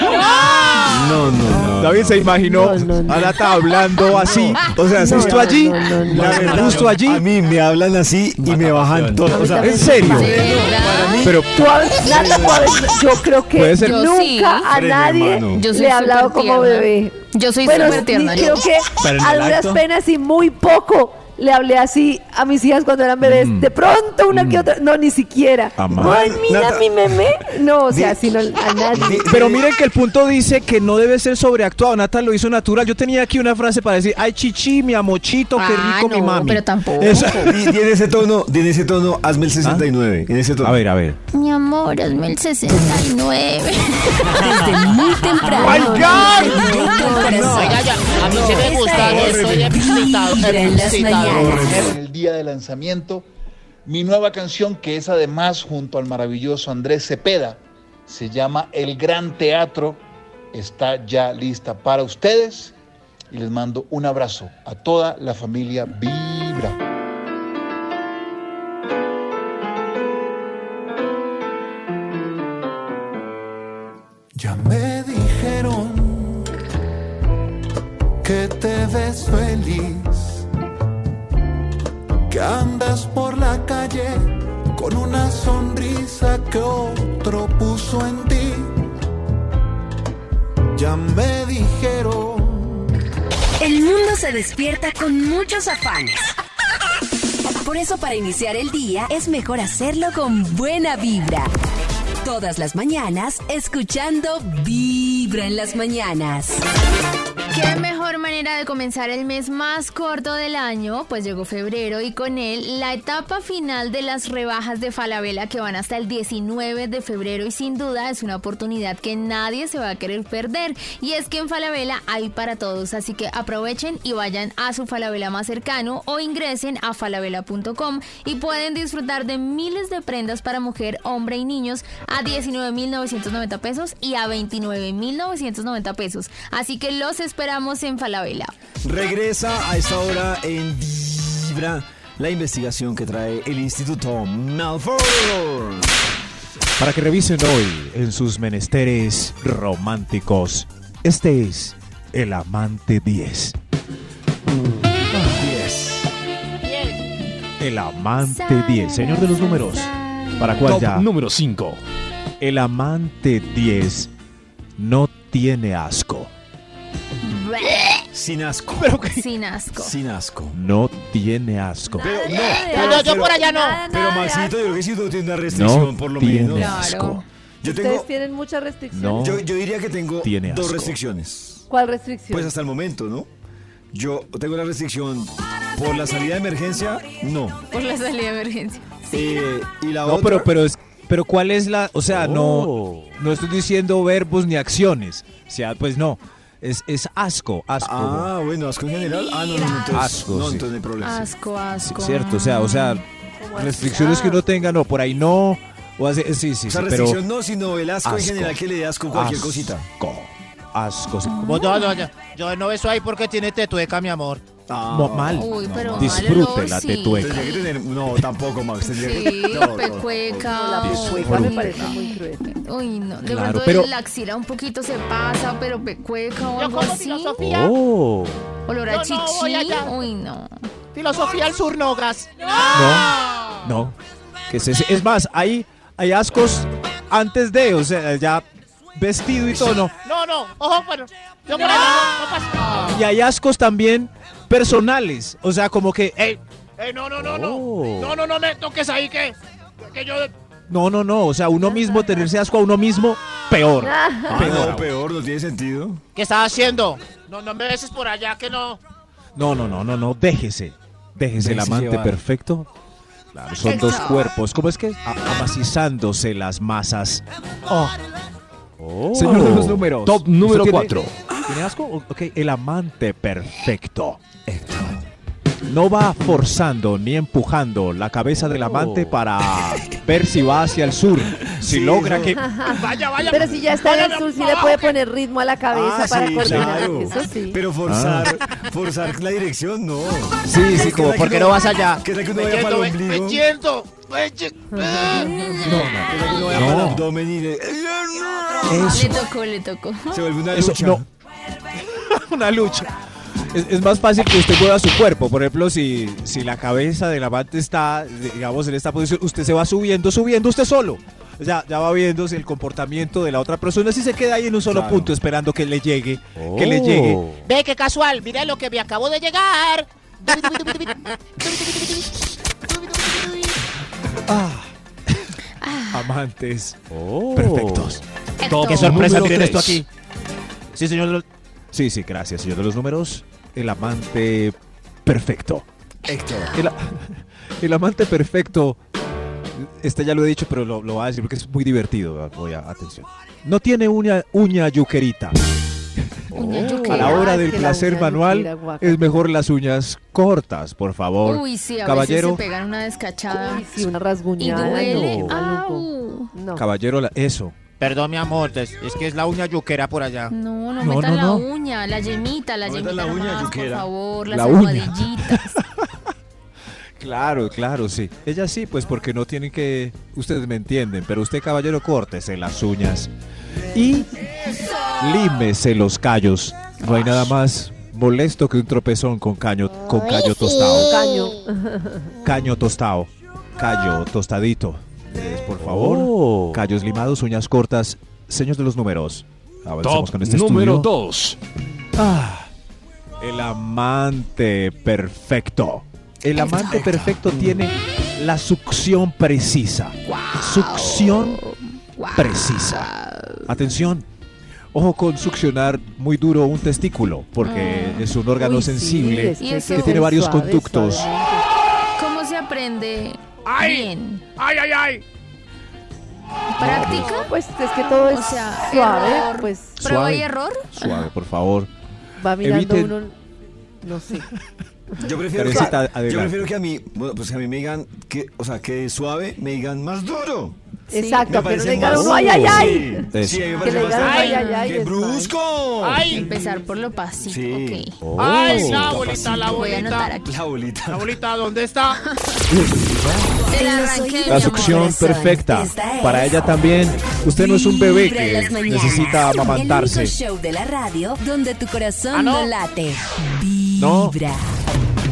S3: No, no, no.
S5: David se imaginó
S7: No, no, no.
S5: a Nata hablando así.
S3: O sea,
S5: justo allí,
S7: no, no, no.
S5: Justo allí.
S3: A mí me hablan así y me bajan todo. O sea,
S5: ¿En serio? Pero
S7: Tú Nata, yo creo que
S5: Puede ser-
S4: Yo
S7: nunca
S4: sí.
S7: a nadie le he hablado como bebé.
S4: Yo soy
S7: Bueno,
S4: súper tierna.
S7: creo que a duras penas y muy poco le hablé así a mis hijas cuando eran bebés. De pronto una que otra, no, ni siquiera.
S5: Amá.
S7: Ay, mira mi meme. No, o sea,
S3: Di-
S7: así no a nadie.
S5: Pero miren que el punto dice que no debe ser sobreactuado. Nata lo hizo natural. Yo tenía aquí una frase para decir, ay chichi, mi amochito, qué
S4: Ah,
S5: rico mi
S4: no,
S5: mami.
S4: pero tampoco.
S5: Eso-
S3: Y, y en ese tono, y en ese tono, hazme el 69. En ese tono.
S5: A ver, a ver.
S4: Mi amor, hazme el 69.
S2: Desde muy temprano.
S8: ¡My God! Oiga, ya, a mí sí me gusta,
S2: es
S8: estoy excitado,
S2: Vibra en
S17: el día de lanzamiento mi nueva canción que es además junto al maravilloso Andrés Cepeda se llama El Gran Teatro está ya lista para ustedes y les mando un abrazo a toda la familia Vibra.
S18: Ya me dijeron que te ves feliz, andas por la calle con una sonrisa que otro puso en ti. Ya me dijeron
S2: El mundo se despierta con muchos afanes. Por eso para iniciar el día es mejor hacerlo con buena vibra. Todas las mañanas escuchando Vibra en las mañanas.
S4: Qué mejor manera de comenzar el mes más corto del año, pues llegó febrero y con él la etapa final de las rebajas de Falabella que van hasta el 19 de febrero y sin duda es una oportunidad que nadie se va a querer perder. Y es que en Falabella hay para todos, así que aprovechen y vayan a su Falabella más cercano o ingresen a falabella.com y pueden disfrutar de miles de prendas para mujer, hombre y niños a 19.990 pesos y a 29.990 pesos, así que los esperamos en Falabella.
S3: Regresa a esta hora en Vibra la investigación que trae el Instituto Malfoy.
S5: Para que revisen hoy en sus menesteres románticos, este es el amante 10. El amante 10. Señor de los números. ¿Para cuál ya?
S1: número 5.
S5: El amante 10 no tiene asco.
S3: Sin asco.
S4: Sin asco.
S3: Sin asco.
S5: No tiene asco.
S3: Pero no.
S8: No, no, yo por allá no.
S3: Pero Maxito, yo creo que sí no tiene una restricción,
S5: No
S3: por lo
S5: tiene
S3: menos.
S5: asco.
S3: Yo
S7: Ustedes
S3: tengo.
S7: tienen muchas restricciones.
S5: No.
S3: Yo, yo diría que tengo
S5: Tiene
S3: dos
S5: asco.
S3: restricciones.
S7: ¿Cuál restricción?
S3: Pues hasta el momento, ¿no? Yo tengo la restricción por la salida de emergencia, no.
S4: Por la salida de emergencia.
S3: Eh, y la
S5: No,
S3: otra.
S5: pero, pero, es, pero ¿cuál es la...? O sea,
S3: Oh.
S5: no, no estoy diciendo verbos ni acciones. O sea, pues no. Es, es asco, asco.
S3: Ah, bueno, asco en general. Ah, no, no, no, entonces,
S5: Asco,
S3: no,
S5: sí.
S3: entonces no hay problema.
S4: Asco, asco.
S5: Cierto, o sea, o sea, restricciones que uno tenga, no, por ahí no. O hace- sí, sí,
S3: O sea,
S5: sí, pero
S3: restricción no, sino el asco, en
S5: Asco.
S3: general que le dé asco cualquier
S5: Asco.
S3: cosita.
S5: asco. sí.
S8: Como no, no, yo, yo no beso ahí porque tiene tetueca, mi amor.
S5: Mo- mal.
S4: Uy, pero
S5: Disfrute
S4: mal
S5: la
S4: sí.
S5: tetueca.
S3: Tendría que tener. No, tampoco, Max. Tendría
S4: Sí,
S3: que. No, no.
S4: pecueca.
S7: No, la pecueca me parece muy cruel.
S4: Uy, no. De
S5: Claro,
S4: pronto
S5: pero-
S4: la axila un poquito se pasa, pero pecueca o
S8: Yo
S4: algo
S8: como
S4: así.
S8: filosofía.
S5: Oh.
S4: Olor a
S8: no
S4: chichi. Uy, no.
S8: Filosofía al sur, no, gas.
S5: No, no. Que es, ese? es más, hay, hay ascos antes de, o sea, ya vestido y todo, no.
S8: No, no, ojo, bueno. Yo por allá no, no pasa.
S5: Y hay ascos también personales, o sea, como que,
S8: Ey, ey, no, no, no, no.
S5: Oh.
S8: No, no, no me toques ahí que, que yo.
S5: no, no, no, o sea, uno mismo, tenerse asco a uno mismo, peor.
S3: Ah,
S5: Peor.
S3: no, peor, no tiene sentido.
S8: ¿Qué estás haciendo? No, no me beses por allá que no.
S5: No, no, no, no, no, déjese. Déjese el
S3: Déjese
S5: amante
S3: llevar.
S5: perfecto. Claro, son dos cuerpos. ¿Cómo es que? A- amacizándose las masas. Oh. Señor de los números.
S1: Top número
S5: ¿Usted
S1: 4.
S5: tiene- ¿Tiene asco? Ok, el amante perfecto. No va forzando ni empujando la cabeza del amante para ver si va hacia el sur. Si
S3: Sí,
S5: logra
S3: eso-
S5: que.
S8: Vaya, vaya.
S7: Pero si ya está en el sur, sí le puede poner ritmo a la cabeza
S3: Ah,
S7: para
S3: sí,
S7: coordinar.
S3: claro.
S7: Eso sí.
S3: Pero forzar, forzar la dirección, no.
S5: Sí, sí,
S3: ¿Qué
S5: como
S8: ¿Por qué no vas allá?
S3: ¿Qué tal que uno
S8: Me
S3: vaya para el
S8: yendo, me-
S3: ombligo?
S8: me yendo, me ye-
S3: ¿Qué tal que uno vaya
S5: No.
S3: para el abdomen y le-
S4: Le tocó, le tocó.
S3: se vuelve una
S5: Eso,
S3: lucha?
S5: no. Una lucha. Es, es más fácil que usted mueva su cuerpo. Por ejemplo, si, si la cabeza del amante está, digamos, en esta posición, usted se va subiendo, subiendo usted solo. Ya, ya va viendo si el comportamiento de la otra persona si se queda ahí en un solo
S3: Claro.
S5: punto esperando que le llegue, que le llegue.
S8: Ve qué casual, mira lo que me acabo de llegar.
S5: Amantes perfectos.
S1: Top
S8: Qué sorpresa tiene esto aquí. Sí, señor.
S5: Sí, sí, gracias, señor de los números. El amante perfecto.
S3: Héctor.
S5: El, amante perfecto, este ya lo he dicho, pero lo, lo voy a decir porque es muy divertido. Voy a, atención. No tiene uña, uña yuquerita.
S4: Uña
S5: A la hora del placer manual es mejor las uñas cortas, por favor.
S4: Uy, sí, a
S5: caballero,
S4: veces se pegan una descachada.
S7: Uy, sí, una
S4: Y
S7: rasguñada.
S4: duele.
S7: no,
S5: caballero, eso.
S8: Perdón, mi amor, es, es que es la uña yuquera por allá.
S4: No, no,
S5: No,
S4: metan
S5: no,
S4: la
S5: no.
S4: uña, la yemita, la
S3: No
S4: yemita
S3: la uña,
S4: nomás, por favor, las
S5: La uña. Claro, claro, sí. Ella sí, pues porque no tienen que. Ustedes me entienden, pero usted, caballero, córtese las uñas y límese los callos. No hay nada más molesto que un tropezón con caño, con callo tostado.
S7: Caño.
S5: Caño tostado. Callo tostadito. Ustedes, por favor. Callos limados, uñas cortas. Señores de los números. Avancemos
S1: Top
S5: con este
S1: número
S5: estudio.
S1: 2.
S5: Ah, el amante perfecto. El amante perfecto tiene la succión precisa. Succión precisa. Atención. Ojo con succionar muy duro un testículo, porque es un órgano
S7: Uy, sí,
S5: sensible
S7: es que
S5: tiene varios
S7: suave,
S5: conductos.
S4: ¿Cómo se aprende
S8: ¡Ay!
S4: bien?
S8: ¡Ay, ay, ay!
S4: ¿Práctica?
S7: Pues es que todo es
S4: O sea,
S7: suave,
S4: error.
S7: pues
S4: ¿Prueba
S5: Suave.
S4: y error?
S5: Suave, por favor.
S7: va mirando
S5: Eviten-
S7: uno, no sé.
S3: Yo prefiero, que, yo prefiero que a mí, bueno, pues que a mí me digan que, o sea, que suave, me digan más duro.
S7: Exacto,
S3: Me parece
S7: le digan uno ay, ay, ay.
S3: Sí, sí, me
S7: Que
S3: parece
S7: le
S3: más
S7: digan ay,
S3: ay,
S7: ay.
S3: ¡Qué brusco!
S8: ¡Ay!
S4: Empezar por lo pasito,
S3: Sí.
S4: ok.
S5: Oh.
S8: ¡Ay, la bolita, la
S4: Voy a anotar
S8: bolita!
S4: aquí.
S3: La bolita.
S8: La bolita, ¿dónde está?
S5: La succión perfecta. Para ella también. Usted no es un bebé que necesita amamantarse.
S2: El único show de la radio donde tu corazón
S8: ¿Ah, no?
S2: no late.
S6: No.
S2: Vibra.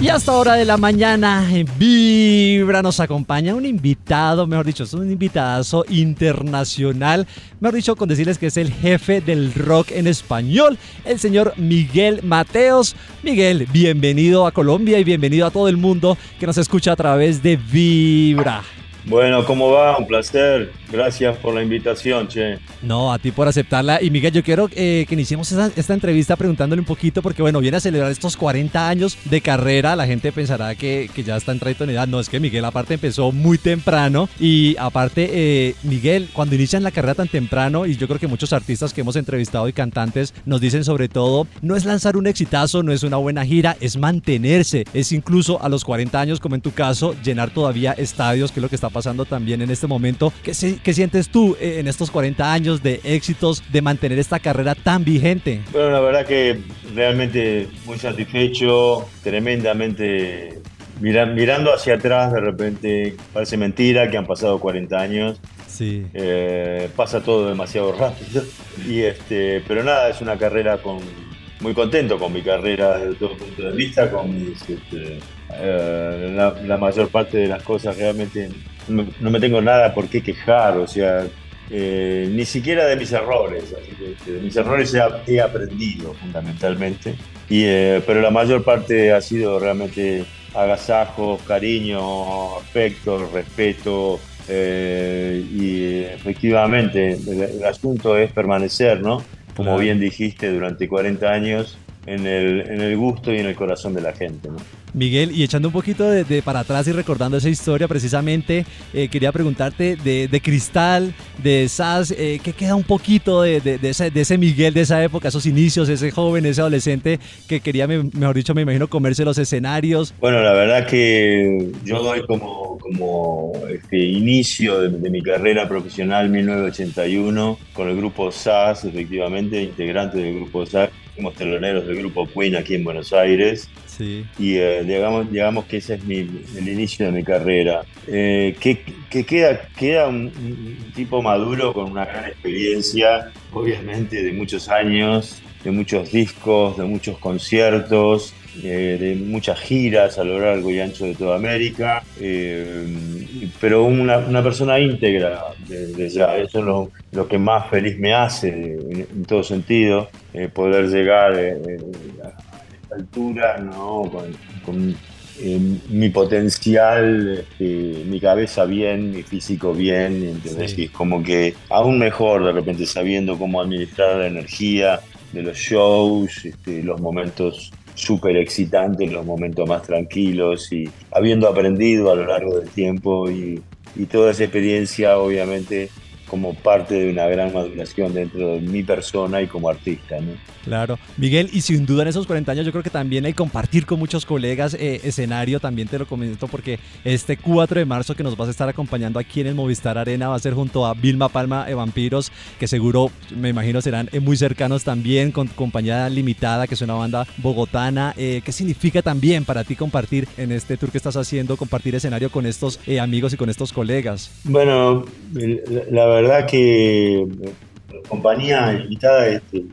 S6: Y hasta hora de la mañana en Vibra nos acompaña un invitado, mejor dicho, es un invitadazo internacional, mejor dicho, con decirles que es el jefe del rock en español, el señor Miguel Mateos. Miguel, bienvenido a Colombia y bienvenido a todo el mundo que nos escucha a través de Vibra.
S19: Bueno, ¿cómo va? Un placer. Gracias por la invitación, che.
S6: No, a ti por aceptarla. Y Miguel, yo quiero eh, que iniciemos esta, esta entrevista preguntándole un poquito, porque bueno, viene a celebrar estos 40 años de carrera. La gente pensará que, que ya está en en edad. No, es que Miguel aparte empezó muy temprano. Y aparte, eh, Miguel, cuando inician la carrera tan temprano, y yo creo que muchos artistas que hemos entrevistado y cantantes nos dicen sobre todo, no es lanzar un exitazo, no es una buena gira, es mantenerse. Es incluso a los 40 años, como en tu caso, llenar todavía estadios, que es lo que está pasando también en este momento. ¿Qué, se- qué sientes tú eh, en estos 40 años de éxitos, de mantener esta carrera tan vigente?
S19: Bueno, la verdad que realmente muy satisfecho, tremendamente mira- mirando hacia atrás, de repente parece mentira que han pasado 40 años.
S6: Sí.
S19: Eh, pasa todo demasiado rápido. Y este, pero nada, es una carrera con muy contento con mi carrera desde todo punto de vista, con mis, este, eh, la, la mayor parte de las cosas realmente no, me- no me tengo nada por qué quejar, o sea, eh, ni siquiera de mis errores, así que, de mis errores he, he aprendido fundamentalmente, y, eh, pero la mayor parte ha sido realmente agasajos, cariño, afecto, respeto, eh, y efectivamente el, el asunto es permanecer, ¿no? Como bien dijiste, durante 40 años en el, en el gusto y en el corazón de la gente, ¿no?
S6: Miguel, y echando un poquito de, de para atrás y recordando esa historia precisamente, eh, quería preguntarte de, de Cristal, de SAS, eh, ¿qué queda un poquito de, de- ese, de ese Miguel de esa época, esos inicios, ese joven, ese adolescente que quería, me- mejor dicho, me imagino, comerse los escenarios?
S19: Bueno, la verdad que yo doy como, como este, inicio de, de mi carrera profesional 1981 con el grupo SAS, efectivamente, integrante del grupo SAS. Fuimos teloneros del grupo Queen aquí en Buenos Aires.
S6: Sí.
S19: Y eh, digamos, digamos que ese es mi- el inicio de mi carrera. Eh, que, que queda, queda un, un tipo maduro con una gran experiencia, obviamente de muchos años, de muchos discos, de muchos conciertos, eh, de muchas giras a lo largo y ancho de toda América, eh, pero una, una persona íntegra desde ya. Eso es lo, lo que más feliz me hace en, en todo sentido, eh, poder llegar a esta altura, ¿no? Con, con, mi potencial, mi cabeza bien, mi físico bien, ¿entendés?
S6: Sí.
S19: Y es como que aún mejor de repente sabiendo cómo administrar la energía de los shows, este, los momentos súper excitantes, los momentos más tranquilos y habiendo aprendido a lo largo del tiempo y, y toda esa experiencia obviamente como parte de una gran maduración dentro de mi persona y como artista. ¿no?
S6: Claro. Miguel, y sin duda en esos 40 años yo creo que también hay compartir con muchos colegas eh, escenario, también te lo comento porque este 4 de marzo que nos vas a estar acompañando aquí en el Movistar Arena va a ser junto a Vilma Palma de Vampiros, que seguro me imagino serán eh, muy cercanos también, con compañía limitada, que es una banda bogotana. Eh, ¿Qué significa también para ti compartir en este tour que estás haciendo, compartir escenario con estos amigos y con estos colegas?
S19: Bueno, la la verdad que eh, compañía invitada, este,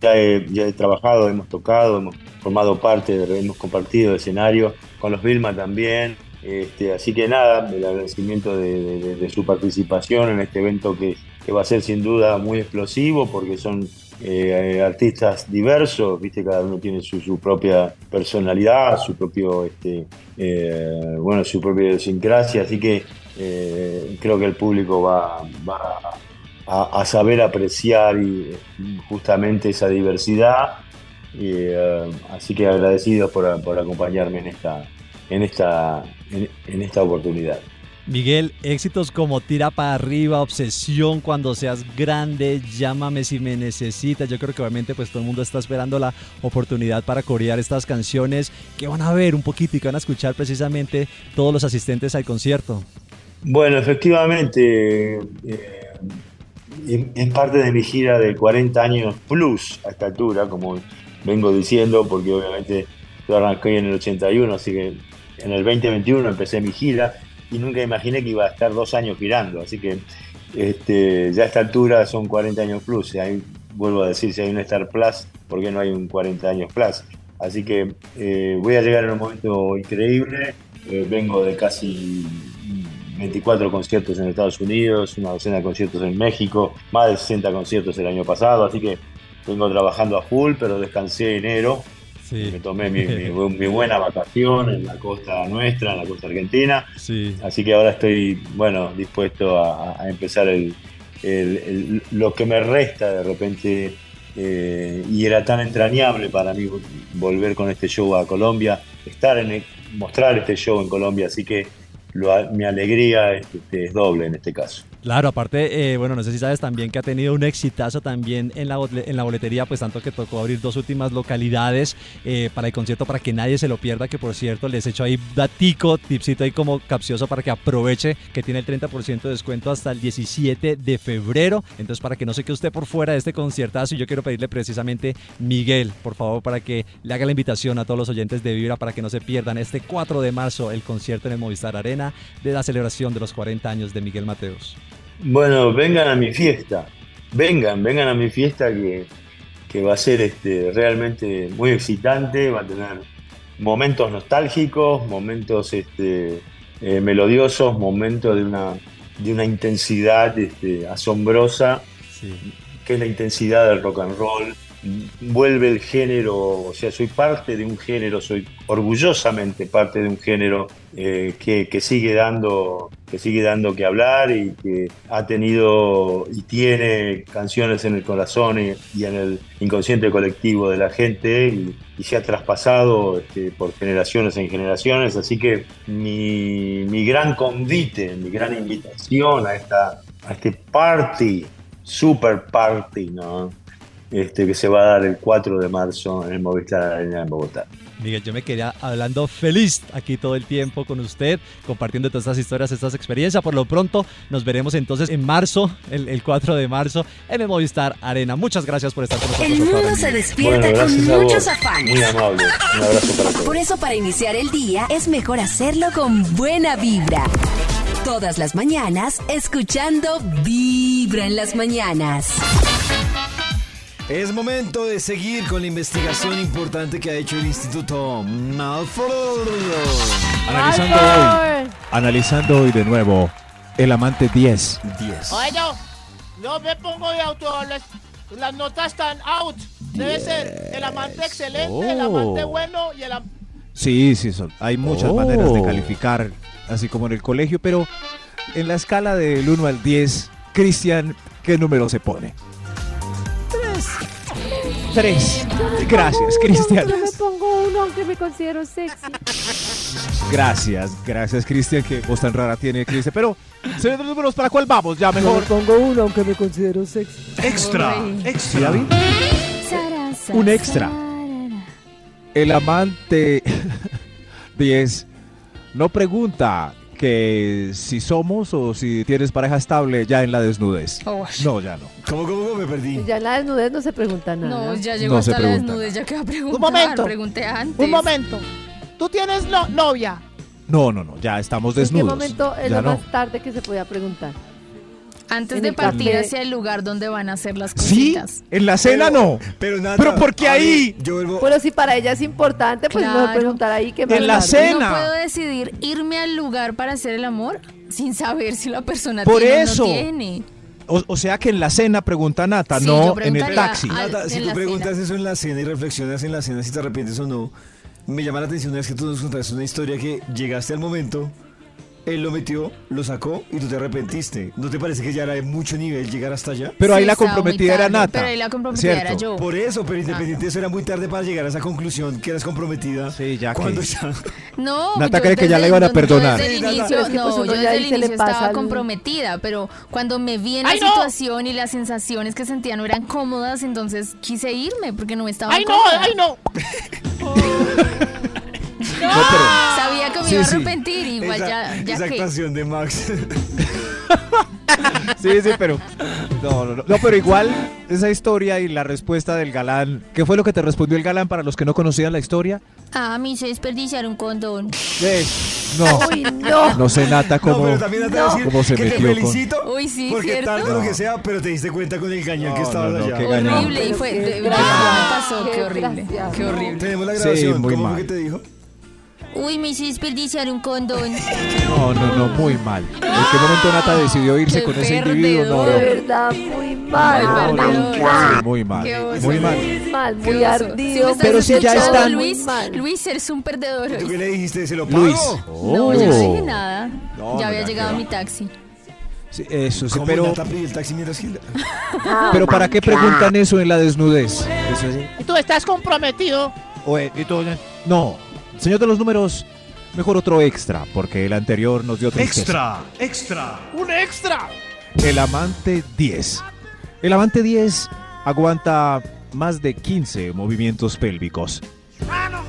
S19: ya, he, trabajado, hemos tocado, hemos formado parte, hemos compartido escenario con los Vilma también. Este, así que nada, el agradecimiento de, su participación en este evento que, va a ser sin duda muy explosivo porque son eh, artistas diversos, viste, cada uno tiene su, su propia personalidad, su propio, este, eh, bueno, su propia idiosincrasia, así que eh, creo que el público va, va a, a saber apreciar y, justamente esa diversidad. Y, eh, así que agradecidos por, por acompañarme en esta, en esta, en, en esta oportunidad.
S6: Miguel, éxitos como Tira para arriba, Obsesión, Cuando seas grande, Llámame si me necesitas. Yo creo que obviamente pues todo el mundo está esperando la oportunidad para corear estas canciones que van a ver un poquito y que van a escuchar precisamente todos los asistentes al concierto.
S19: Bueno, efectivamente, eh, es parte de mi gira de 40 años plus a esta altura, como vengo diciendo, porque obviamente yo arranqué en el 81, así que en el 2021 empecé mi gira y nunca imaginé que iba a estar dos años girando, así que este, ya a esta altura son 40 años plus, y ahí vuelvo a decir, si hay un Star Plus, ¿por qué no hay un 40 años plus? Así que eh, voy a llegar en un momento increíble, eh, vengo de casi 24 conciertos en Estados Unidos, una docena de conciertos en México, más de 60 conciertos el año pasado, así que vengo trabajando a full, pero descansé enero. Me tomé mi, mi bu- mi buena vacación en la costa nuestra, en la costa argentina. Así que ahora estoy, bueno, dispuesto a, a empezar el, el- el- lo que me resta de repente. eh, y era tan entrañable para mí volver con este show a Colombia, estar en el- mostrar este show en Colombia, así que lo- mi alegría es, es doble en este caso.
S6: Claro, aparte, eh, bueno, no sé si sabes también que ha tenido un exitazo también en la, boletería, pues tanto que tocó abrir dos últimas localidades eh, para el concierto para que nadie se lo pierda, que por cierto les echo ahí datico, tipsito ahí como capcioso para que aproveche que tiene el 30% de descuento hasta el 17 de febrero. Entonces, para que no se quede usted por fuera de este conciertazo, yo quiero pedirle precisamente, Miguel, por favor, para que le haga la invitación a todos los oyentes de Vibra para que no se pierdan este 4 de marzo el concierto en el Movistar Arena de la celebración de los 40 años de Miguel Mateos.
S19: Bueno, vengan a mi fiesta. Vengan, vengan a mi fiesta que, que va a ser este, realmente muy excitante, va a tener momentos nostálgicos, momentos este, eh, melodiosos, momentos de una, de una intensidad este, asombrosa, que es la intensidad del rock and roll. Vuelve el género, o sea, soy parte de un género, soy orgullosamente parte de un género eh, que, que sigue dando que sigue dando que hablar y que ha tenido y tiene canciones en el corazón y, en el inconsciente colectivo de la gente y, y se ha traspasado este, por generaciones en generaciones. Así que mi, mi gran convite, mi gran invitación a, esta, a este party, super party, ¿no? Este, que se va a dar el 4 de marzo en el Movistar Arena en Bogotá.
S6: Miguel, yo me quedé hablando feliz aquí todo el tiempo con usted, compartiendo todas estas historias, estas experiencias. Por lo pronto, nos veremos entonces en marzo, el, el 4 de marzo, en el Movistar Arena. Muchas gracias por estar con nosotros.
S2: El mundo se despierta
S19: Bueno,
S2: con muchos afanes.
S19: Muy amable. Un abrazo para todos.
S2: Por eso para iniciar el día es mejor hacerlo con buena vibra. Todas las mañanas escuchando Vibra en las mañanas.
S3: Es momento de seguir con la investigación importante que ha hecho el Instituto Malfoy.
S5: Analizando hoy, analizando hoy de nuevo, el amante 10.
S3: 10.
S8: Oye, yo, yo me pongo de auto, las, las notas están out. Debe ser el amante excelente, el amante
S5: Oh.
S8: bueno y el am-
S5: Sí, sí, son, hay muchas
S6: Oh.
S5: maneras de calificar, así como en el colegio, pero en la escala del 1 al 10, Cristian, ¿qué número se pone? Tres. Gracias, Cristian.
S7: Yo me pongo uno aunque me considero sexy.
S5: Gracias, gracias, Cristian, que voz tan rara tiene Cristian. Pero, señor de los números, ¿para cuál vamos? Ya
S7: Yo
S5: mejor.
S7: me pongo uno aunque me considero sexy.
S5: Extra, extra. Un extra. El amante 10 no pregunta que si somos o si tienes pareja estable ya en la desnudez. No, ya no.
S3: ¿Cómo, cómo, cómo me perdí?
S7: Ya en la desnudez no se pregunta nada.
S4: No, ya
S5: No
S4: llegó
S5: se
S4: hasta la desnudez, ya que va a preguntar.
S8: Un momento.
S4: Pregunté antes.
S8: Un momento. Tú tienes no- novia.
S5: No, no, no, ya estamos
S7: ¿En qué
S5: desnudos.
S7: momento es
S5: Ya
S7: lo
S5: no.
S7: más tarde que se podía preguntar?
S4: Antes de partir
S7: café.
S4: hacia el lugar donde van a hacer las
S5: Sí,
S4: cositas.
S5: en la cena no.
S3: Pero nada.
S5: Pero porque ahí
S3: Yo vuelvo.
S7: Pero si para ella es importante, pues
S4: Claro.
S7: no preguntar ahí qué más
S5: En la cena.
S4: No puedo decidir irme al lugar para hacer el amor sin saber si la persona
S5: Por
S4: tiene
S5: eso.
S4: o no tiene.
S5: O, o sea que en la cena pregunta Nata,
S4: Sí,
S5: no en el taxi.
S4: al-
S3: Nata, si tú preguntas
S4: cena.
S3: eso en la cena y reflexionas en la cena si te arrepientes o no, me llama la atención una vez que tú nos contaste una historia que llegaste al momento él lo metió, lo sacó y tú te arrepentiste. ¿No te parece que ya era de mucho nivel llegar hasta allá?
S5: Pero ahí
S4: Sí,
S5: la comprometida era Nata.
S4: Pero ahí la comprometida era
S5: ¿cierto?
S4: yo.
S3: Por eso, pero independiente de eso era muy tarde para llegar a esa conclusión que eras comprometida.
S5: Sí, ya
S3: Cuando
S5: que-
S3: ya.
S4: No,
S5: Nata cree que ya la iban a
S4: yo
S5: perdonar.
S4: Desde el
S3: Sí, Nata.
S4: inicio,
S7: Pero es que,
S4: no, yo
S7: ya
S4: desde el inicio
S7: pasa
S4: estaba comprometida, pero cuando me vi en
S8: ¡Ay,
S4: la
S8: no!
S4: situación y las sensaciones que sentía no eran cómodas, entonces quise irme porque no me estaba
S8: ¡Ay, no!
S4: cómoda.
S8: ¡Ay, no!
S4: Sabía que me
S5: Sí,
S4: iba a
S5: sí.
S4: arrepentir, igual
S3: esa,
S4: ya, ya
S3: esa
S4: que.
S3: actuación de Max.
S5: Sí, sí, pero. No, no, no. No, pero igual, esa historia y la respuesta del galán. ¿Qué fue lo que te respondió el galán para los que no conocían la historia?
S4: Ah, me hice desperdiciar un condón.
S5: Eh, no.
S7: Uy, no.
S5: No sé, Nata,
S3: No,
S5: cómo,
S3: pero también te voy a decir
S5: cómo se
S3: que te
S5: metió con.
S3: felicito.
S4: Uy, sí,
S3: porque
S4: ¿cierto?
S3: tal de lo que sea, pero te diste cuenta con el gañán que
S5: No,
S3: estabas
S5: no, no,
S3: allá.
S5: qué gañán.
S4: Horrible, y
S7: Pero
S4: fue.
S7: qué
S4: De verdad,
S7: desgraciado,
S4: me pasó,
S7: qué
S4: qué horrible. Qué horrible.
S3: Tenemos la
S5: Sí,
S3: grabación.
S5: muy
S3: ¿Cómo
S5: mal.
S3: fue que te dijo?
S4: Uy, me hice desperdiciar un condón.
S5: No, no, no, muy mal. ¿En qué momento Nata decidió irse
S4: Qué
S5: con ese individuo? No.
S7: De
S5: no.
S7: verdad, muy mal.
S5: No, muy mal. Muy mal.
S7: Muy mal, muy
S4: oso.
S7: ardido.
S4: Si
S5: Pero si ya están-
S4: Luis. Luis, eres un perdedor.
S3: ¿Tú qué le dijiste? ¿Se lo pago?
S5: Luis.
S4: No, yo no
S5: Oh.
S4: dije nada.
S5: No,
S4: ya había llegado mi taxi.
S5: Sí, eso sí,
S3: ¿Cómo
S5: pero,
S3: Nata pidió el taxi mientras que...
S5: pero ¿para qué preguntan eso en la desnudez? Eso sí.
S8: Y tú estás comprometido.
S5: Y todo- No, señor de los números, mejor otro extra, porque el anterior nos dio tristeza.
S18: extra.
S8: ¡Un extra!
S5: El amante 10. El amante 10 aguanta más de 15 movimientos pélvicos.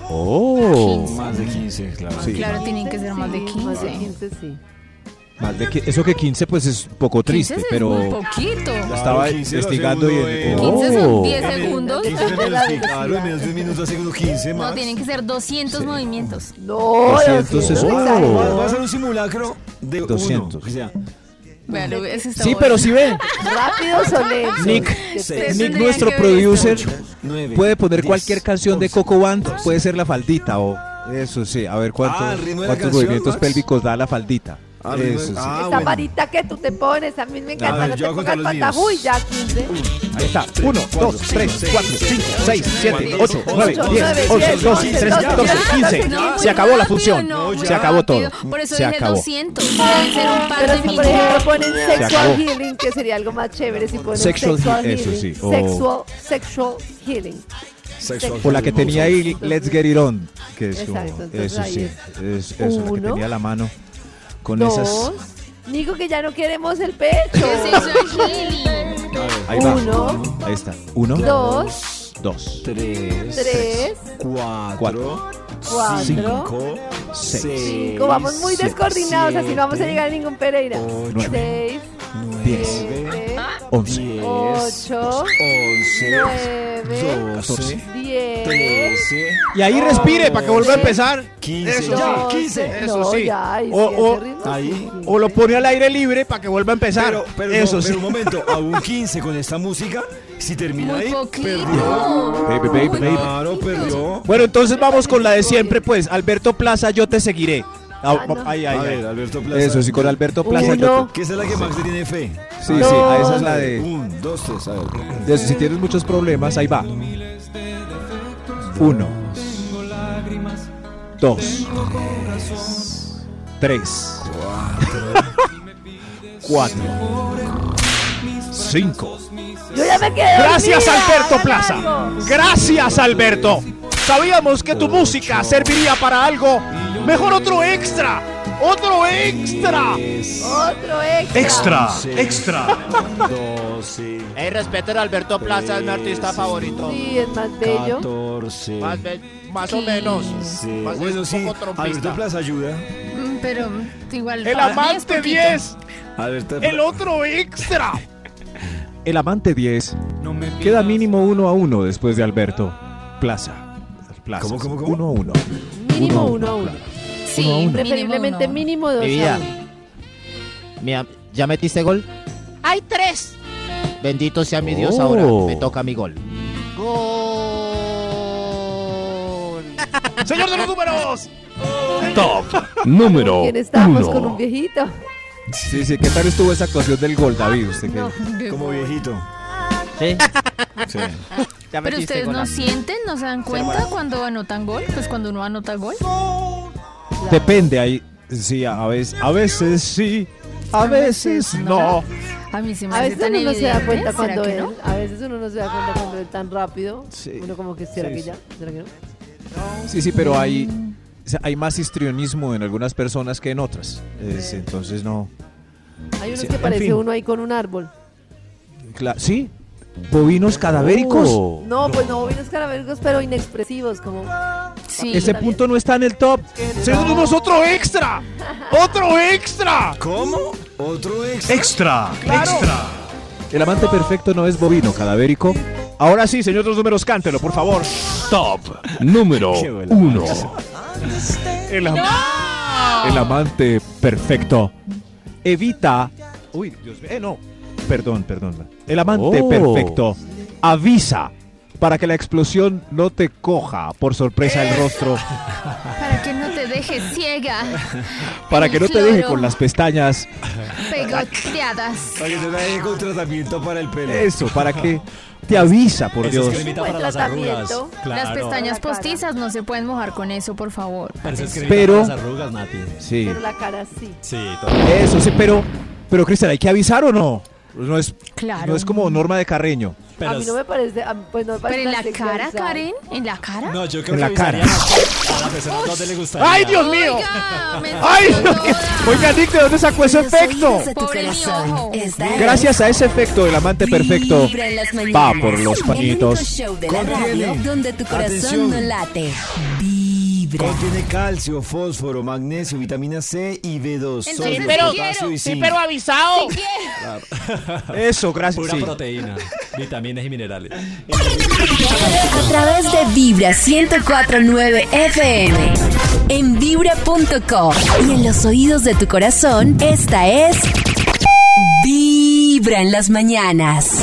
S5: Oh,
S3: Más de 15, claro.
S5: Sí.
S4: Claro, tienen que ser más de 15.
S7: Más de 15, sí.
S5: Más de que, eso que 15 pues es un poco
S4: 15
S5: triste,
S4: es
S5: pero
S4: muy poquito.
S5: estaba
S3: 15 lo hace
S5: investigando y en-
S4: 15 son
S5: Oh.
S4: 10 segundos.
S3: 15 menos, sí, claro, en menos de 10 minutos hace uno 15 más.
S4: No, tienen que ser 200 movimientos.
S7: No,
S5: 200
S7: 200
S5: es- Oh.
S3: Va, va a ser un simulacro de
S5: 200.
S3: uno. O sea,
S5: Sí,
S4: bueno.
S5: pero si ve,
S7: Rápidos o lentos.
S5: Nick. Nick nuestro producer
S4: esto.
S3: 9.
S5: puede poner cualquier canción de Coco Band, puede ser la faldita o eso sí, a ver cuántos,
S3: Ah,
S5: cuántos
S3: canción,
S5: movimientos
S3: Max.
S5: pélvicos da la faldita.
S3: Ah,
S5: Eso sí.
S3: ah,
S7: Esa
S3: bueno.
S7: varita que tú te pones, a mí me encanta.
S3: ver,
S7: no
S3: yo
S7: te
S3: a
S7: pongas
S3: contar los míos.
S7: patajú y ya 15.
S5: Ahí está. 1, 2, 3, 4, 5, 6, 7, 8, 9,
S7: Ocho,
S5: 10,
S7: nueve,
S5: 11,
S7: diez,
S5: 12,
S7: once,
S5: 13,
S7: doce,
S5: 14,
S7: trece,
S5: 15.
S4: No, muy
S5: Se acabó la función. Se acabó todo.
S4: Por eso
S5: Se
S4: dije
S5: acabó.
S4: 200. Deben ser un par
S7: Pero
S4: de
S7: si por ejemplo ponen sexual healing, que sería algo más chévere si ponen
S5: Sexual eso
S7: healing.
S5: sí,
S7: Sexual, sexual healing.
S3: Sexual
S5: O la que tenía ahí, Let's Get It On. Que es como-
S7: Exacto,
S5: eso
S7: ahí
S5: sí. Es, eso, la que tenía a la mano. Con
S7: Dos.
S5: esas.
S7: Nico, que ya no queremos el pecho.
S4: ¿Qué es eso, healing?
S5: Ahí va.
S7: Uno.
S5: Ahí está. Uno.
S7: Dos,
S5: Dos.
S3: 3,
S7: tres,
S3: 4,
S5: Cuatro.
S7: cuatro,
S3: 5,
S5: Seis.
S3: 6.
S7: cinco. Vamos muy descoordinados, así no vamos a llegar a ningún Pereira.
S5: Nueve.
S7: Seis,
S5: Diez.
S7: Siete,
S5: Once.
S3: 10,
S7: ocho,
S3: 11,
S7: nueve,
S3: 12,
S7: diez.
S3: 13,
S5: Y ahí respire para que vuelva a empezar.
S3: 15.
S5: Eso
S3: ya,
S7: doce.
S3: 15.
S5: Eso
S7: no,
S5: sí.
S7: ya, ahí
S5: O- o-
S3: ahí.
S5: O lo pone al aire libre para que vuelva a empezar.
S3: Pero, pero,
S5: Eso
S3: no,
S5: sí.
S3: pero un momento, a un 15 con esta música, si termina
S4: Muy
S3: ahí,
S4: poquito.
S3: perdió.
S5: Baby, baby, baby.
S3: Claro, perdió.
S5: Bueno, entonces vamos con la de siempre, pues. Alberto Plaza, yo te seguiré. Ah,
S7: Ah, no.
S5: ay, ay, ay.
S3: ver, Alberto Plaza.
S5: Eso sí, con Alberto Plaza.
S7: Uno.
S3: Que esa es la que Max tiene fe.
S5: Sí, sí, a esa es la de.
S3: 1, 2, 3, a ver.
S5: de eso, si tienes muchos problemas, ahí va. Uno. Dos. Tres. Cuatro. Cinco.
S7: Yo ya me quedé
S5: Gracias
S7: dormida,
S5: Alberto Plaza.
S7: algo.
S5: Gracias Alberto. Sabíamos que tu música serviría para algo. Mejor otro extra. Otro extra.
S7: Otro extra.
S18: Extra, extra.
S3: 12,
S8: Ey, respeten a Alberto Plaza, es mi artista favorito.
S7: Sí, es más bello.
S3: 14,
S8: Más, be- más o menos.
S3: 15.
S8: Más
S3: Bueno,
S8: un
S3: sí,
S8: trompista.
S3: Alberto Plaza ayuda.
S4: Mm, Pero igual.
S5: El
S4: para mí es
S5: amante
S4: poquito.
S5: 10.
S3: Alberto
S5: El otro extra. El amante 10 queda mínimo uno a uno después de Alberto Plaza.
S3: ¿Cómo, cómo, cómo?
S5: Uno a uno.
S7: Mínimo uno a uno.
S4: Sí,
S5: Uno a uno.
S7: Preferiblemente mínimo dos
S20: Mi
S7: a
S20: vida.
S7: uno.
S20: Mira, ¿ya metiste gol?
S8: ¡Hay tres!
S20: Bendito sea mi Dios,
S5: Oh.
S20: ahora me toca mi gol.
S5: Señor de los números.
S1: Top número
S7: ¿Quién estábamos con un
S1: uno.
S7: viejito?
S5: Sí, sí, ¿qué tal estuvo esa actuación del gol, David? Usted que-
S4: No, qué
S3: Como viejito.
S20: ¿Sí?
S3: Sí.
S4: Pero ustedes no sienten, no se dan cuenta cuando anotan gol, pues cuando uno anota gol.
S5: Depende, hay, Sí, a veces, a veces sí, a veces no.
S4: A mí se me
S7: A
S4: hace
S7: veces
S4: tan
S7: uno no se da cuenta
S4: ¿será
S7: cuando él,
S4: no?
S7: a veces uno no se da cuenta cuando él tan rápido.
S5: Sí.
S7: Uno como que será
S5: Sí,
S7: que
S5: sí.
S7: ya, será que no.
S5: Sí, sí, pero hay, sea, hay más histrionismo en algunas personas que en otras. Es- entonces no.
S7: Hay unos
S5: Sí,
S7: que
S5: en
S7: parece
S5: fin.
S7: uno ahí con un árbol.
S5: Cla- sí, bovinos cadavéricos.
S6: Oh.
S7: No, pues no bovinos cadavéricos, pero inexpresivos, como.
S5: Ese punto no está en el top. ¡Tenemos otro extra! ¡Otro extra!
S3: ¿Cómo? ¿Otro extra?
S5: ¡Extra!
S3: Claro.
S5: ¡Extra! El amante perfecto no es bovino cadavérico. Ahora sí, señor los números, cántelo, por favor.
S1: Top número
S5: Qué buena
S1: 1.
S5: El, am- el amante perfecto evita. Uy, Dios mío. Eh, no. Perdón, perdón. El amante
S6: Oh.
S5: perfecto avisa para que la explosión no te coja por sorpresa el rostro,
S4: Para que no te dejes ciega,
S5: para que no te deje con las pestañas.
S4: pegoteadas.
S3: Para que me deje con tratamiento para el pelo.
S5: Eso, para que te avisa, por
S6: Eso es
S5: Dios.
S6: para las arrugas.
S4: Las
S6: Claro.
S4: pestañas postizas no se pueden mojar con eso, por favor.
S6: Pero es
S5: Pero-
S6: para las arrugas, Nati.
S5: Sí.
S7: Pero la cara sí.
S6: Sí,
S5: Eso sí, pero, pero Cristian, ¿hay que avisar o no? No es,
S4: Claro.
S5: no es como norma de Carreño.
S7: a mí no me parece, a mí, pues no me parece
S4: Pero en la cara,
S7: sexualizado.
S4: Karen, en la cara.
S6: No, yo creo
S5: En
S6: que
S5: la cara.
S6: avisarían a la persona le gustaría.
S5: ¡Ay, Dios mío!
S4: Oiga, me
S5: ¡Ay, que-. Oiga, Nick, ¿de dónde sacó ese efecto?
S4: Pobre
S5: Gracias a ese efecto, el amante perfecto va por los pañitos.
S2: radio donde tu corazón
S3: Atención.
S2: no late. Vibra.
S3: Contiene calcio, fósforo, magnesio, vitamina C y B2.
S8: Sí,
S3: sodio,
S8: pero,
S3: potasio y
S8: sí, pero avisado.
S5: Eso, gracias.
S6: Pura
S5: sí.
S6: proteína, vitaminas y minerales.
S2: A través de Vibra 1049 FM. En vibra.com. Y en los oídos de tu corazón, esta es. Vibra en las mañanas.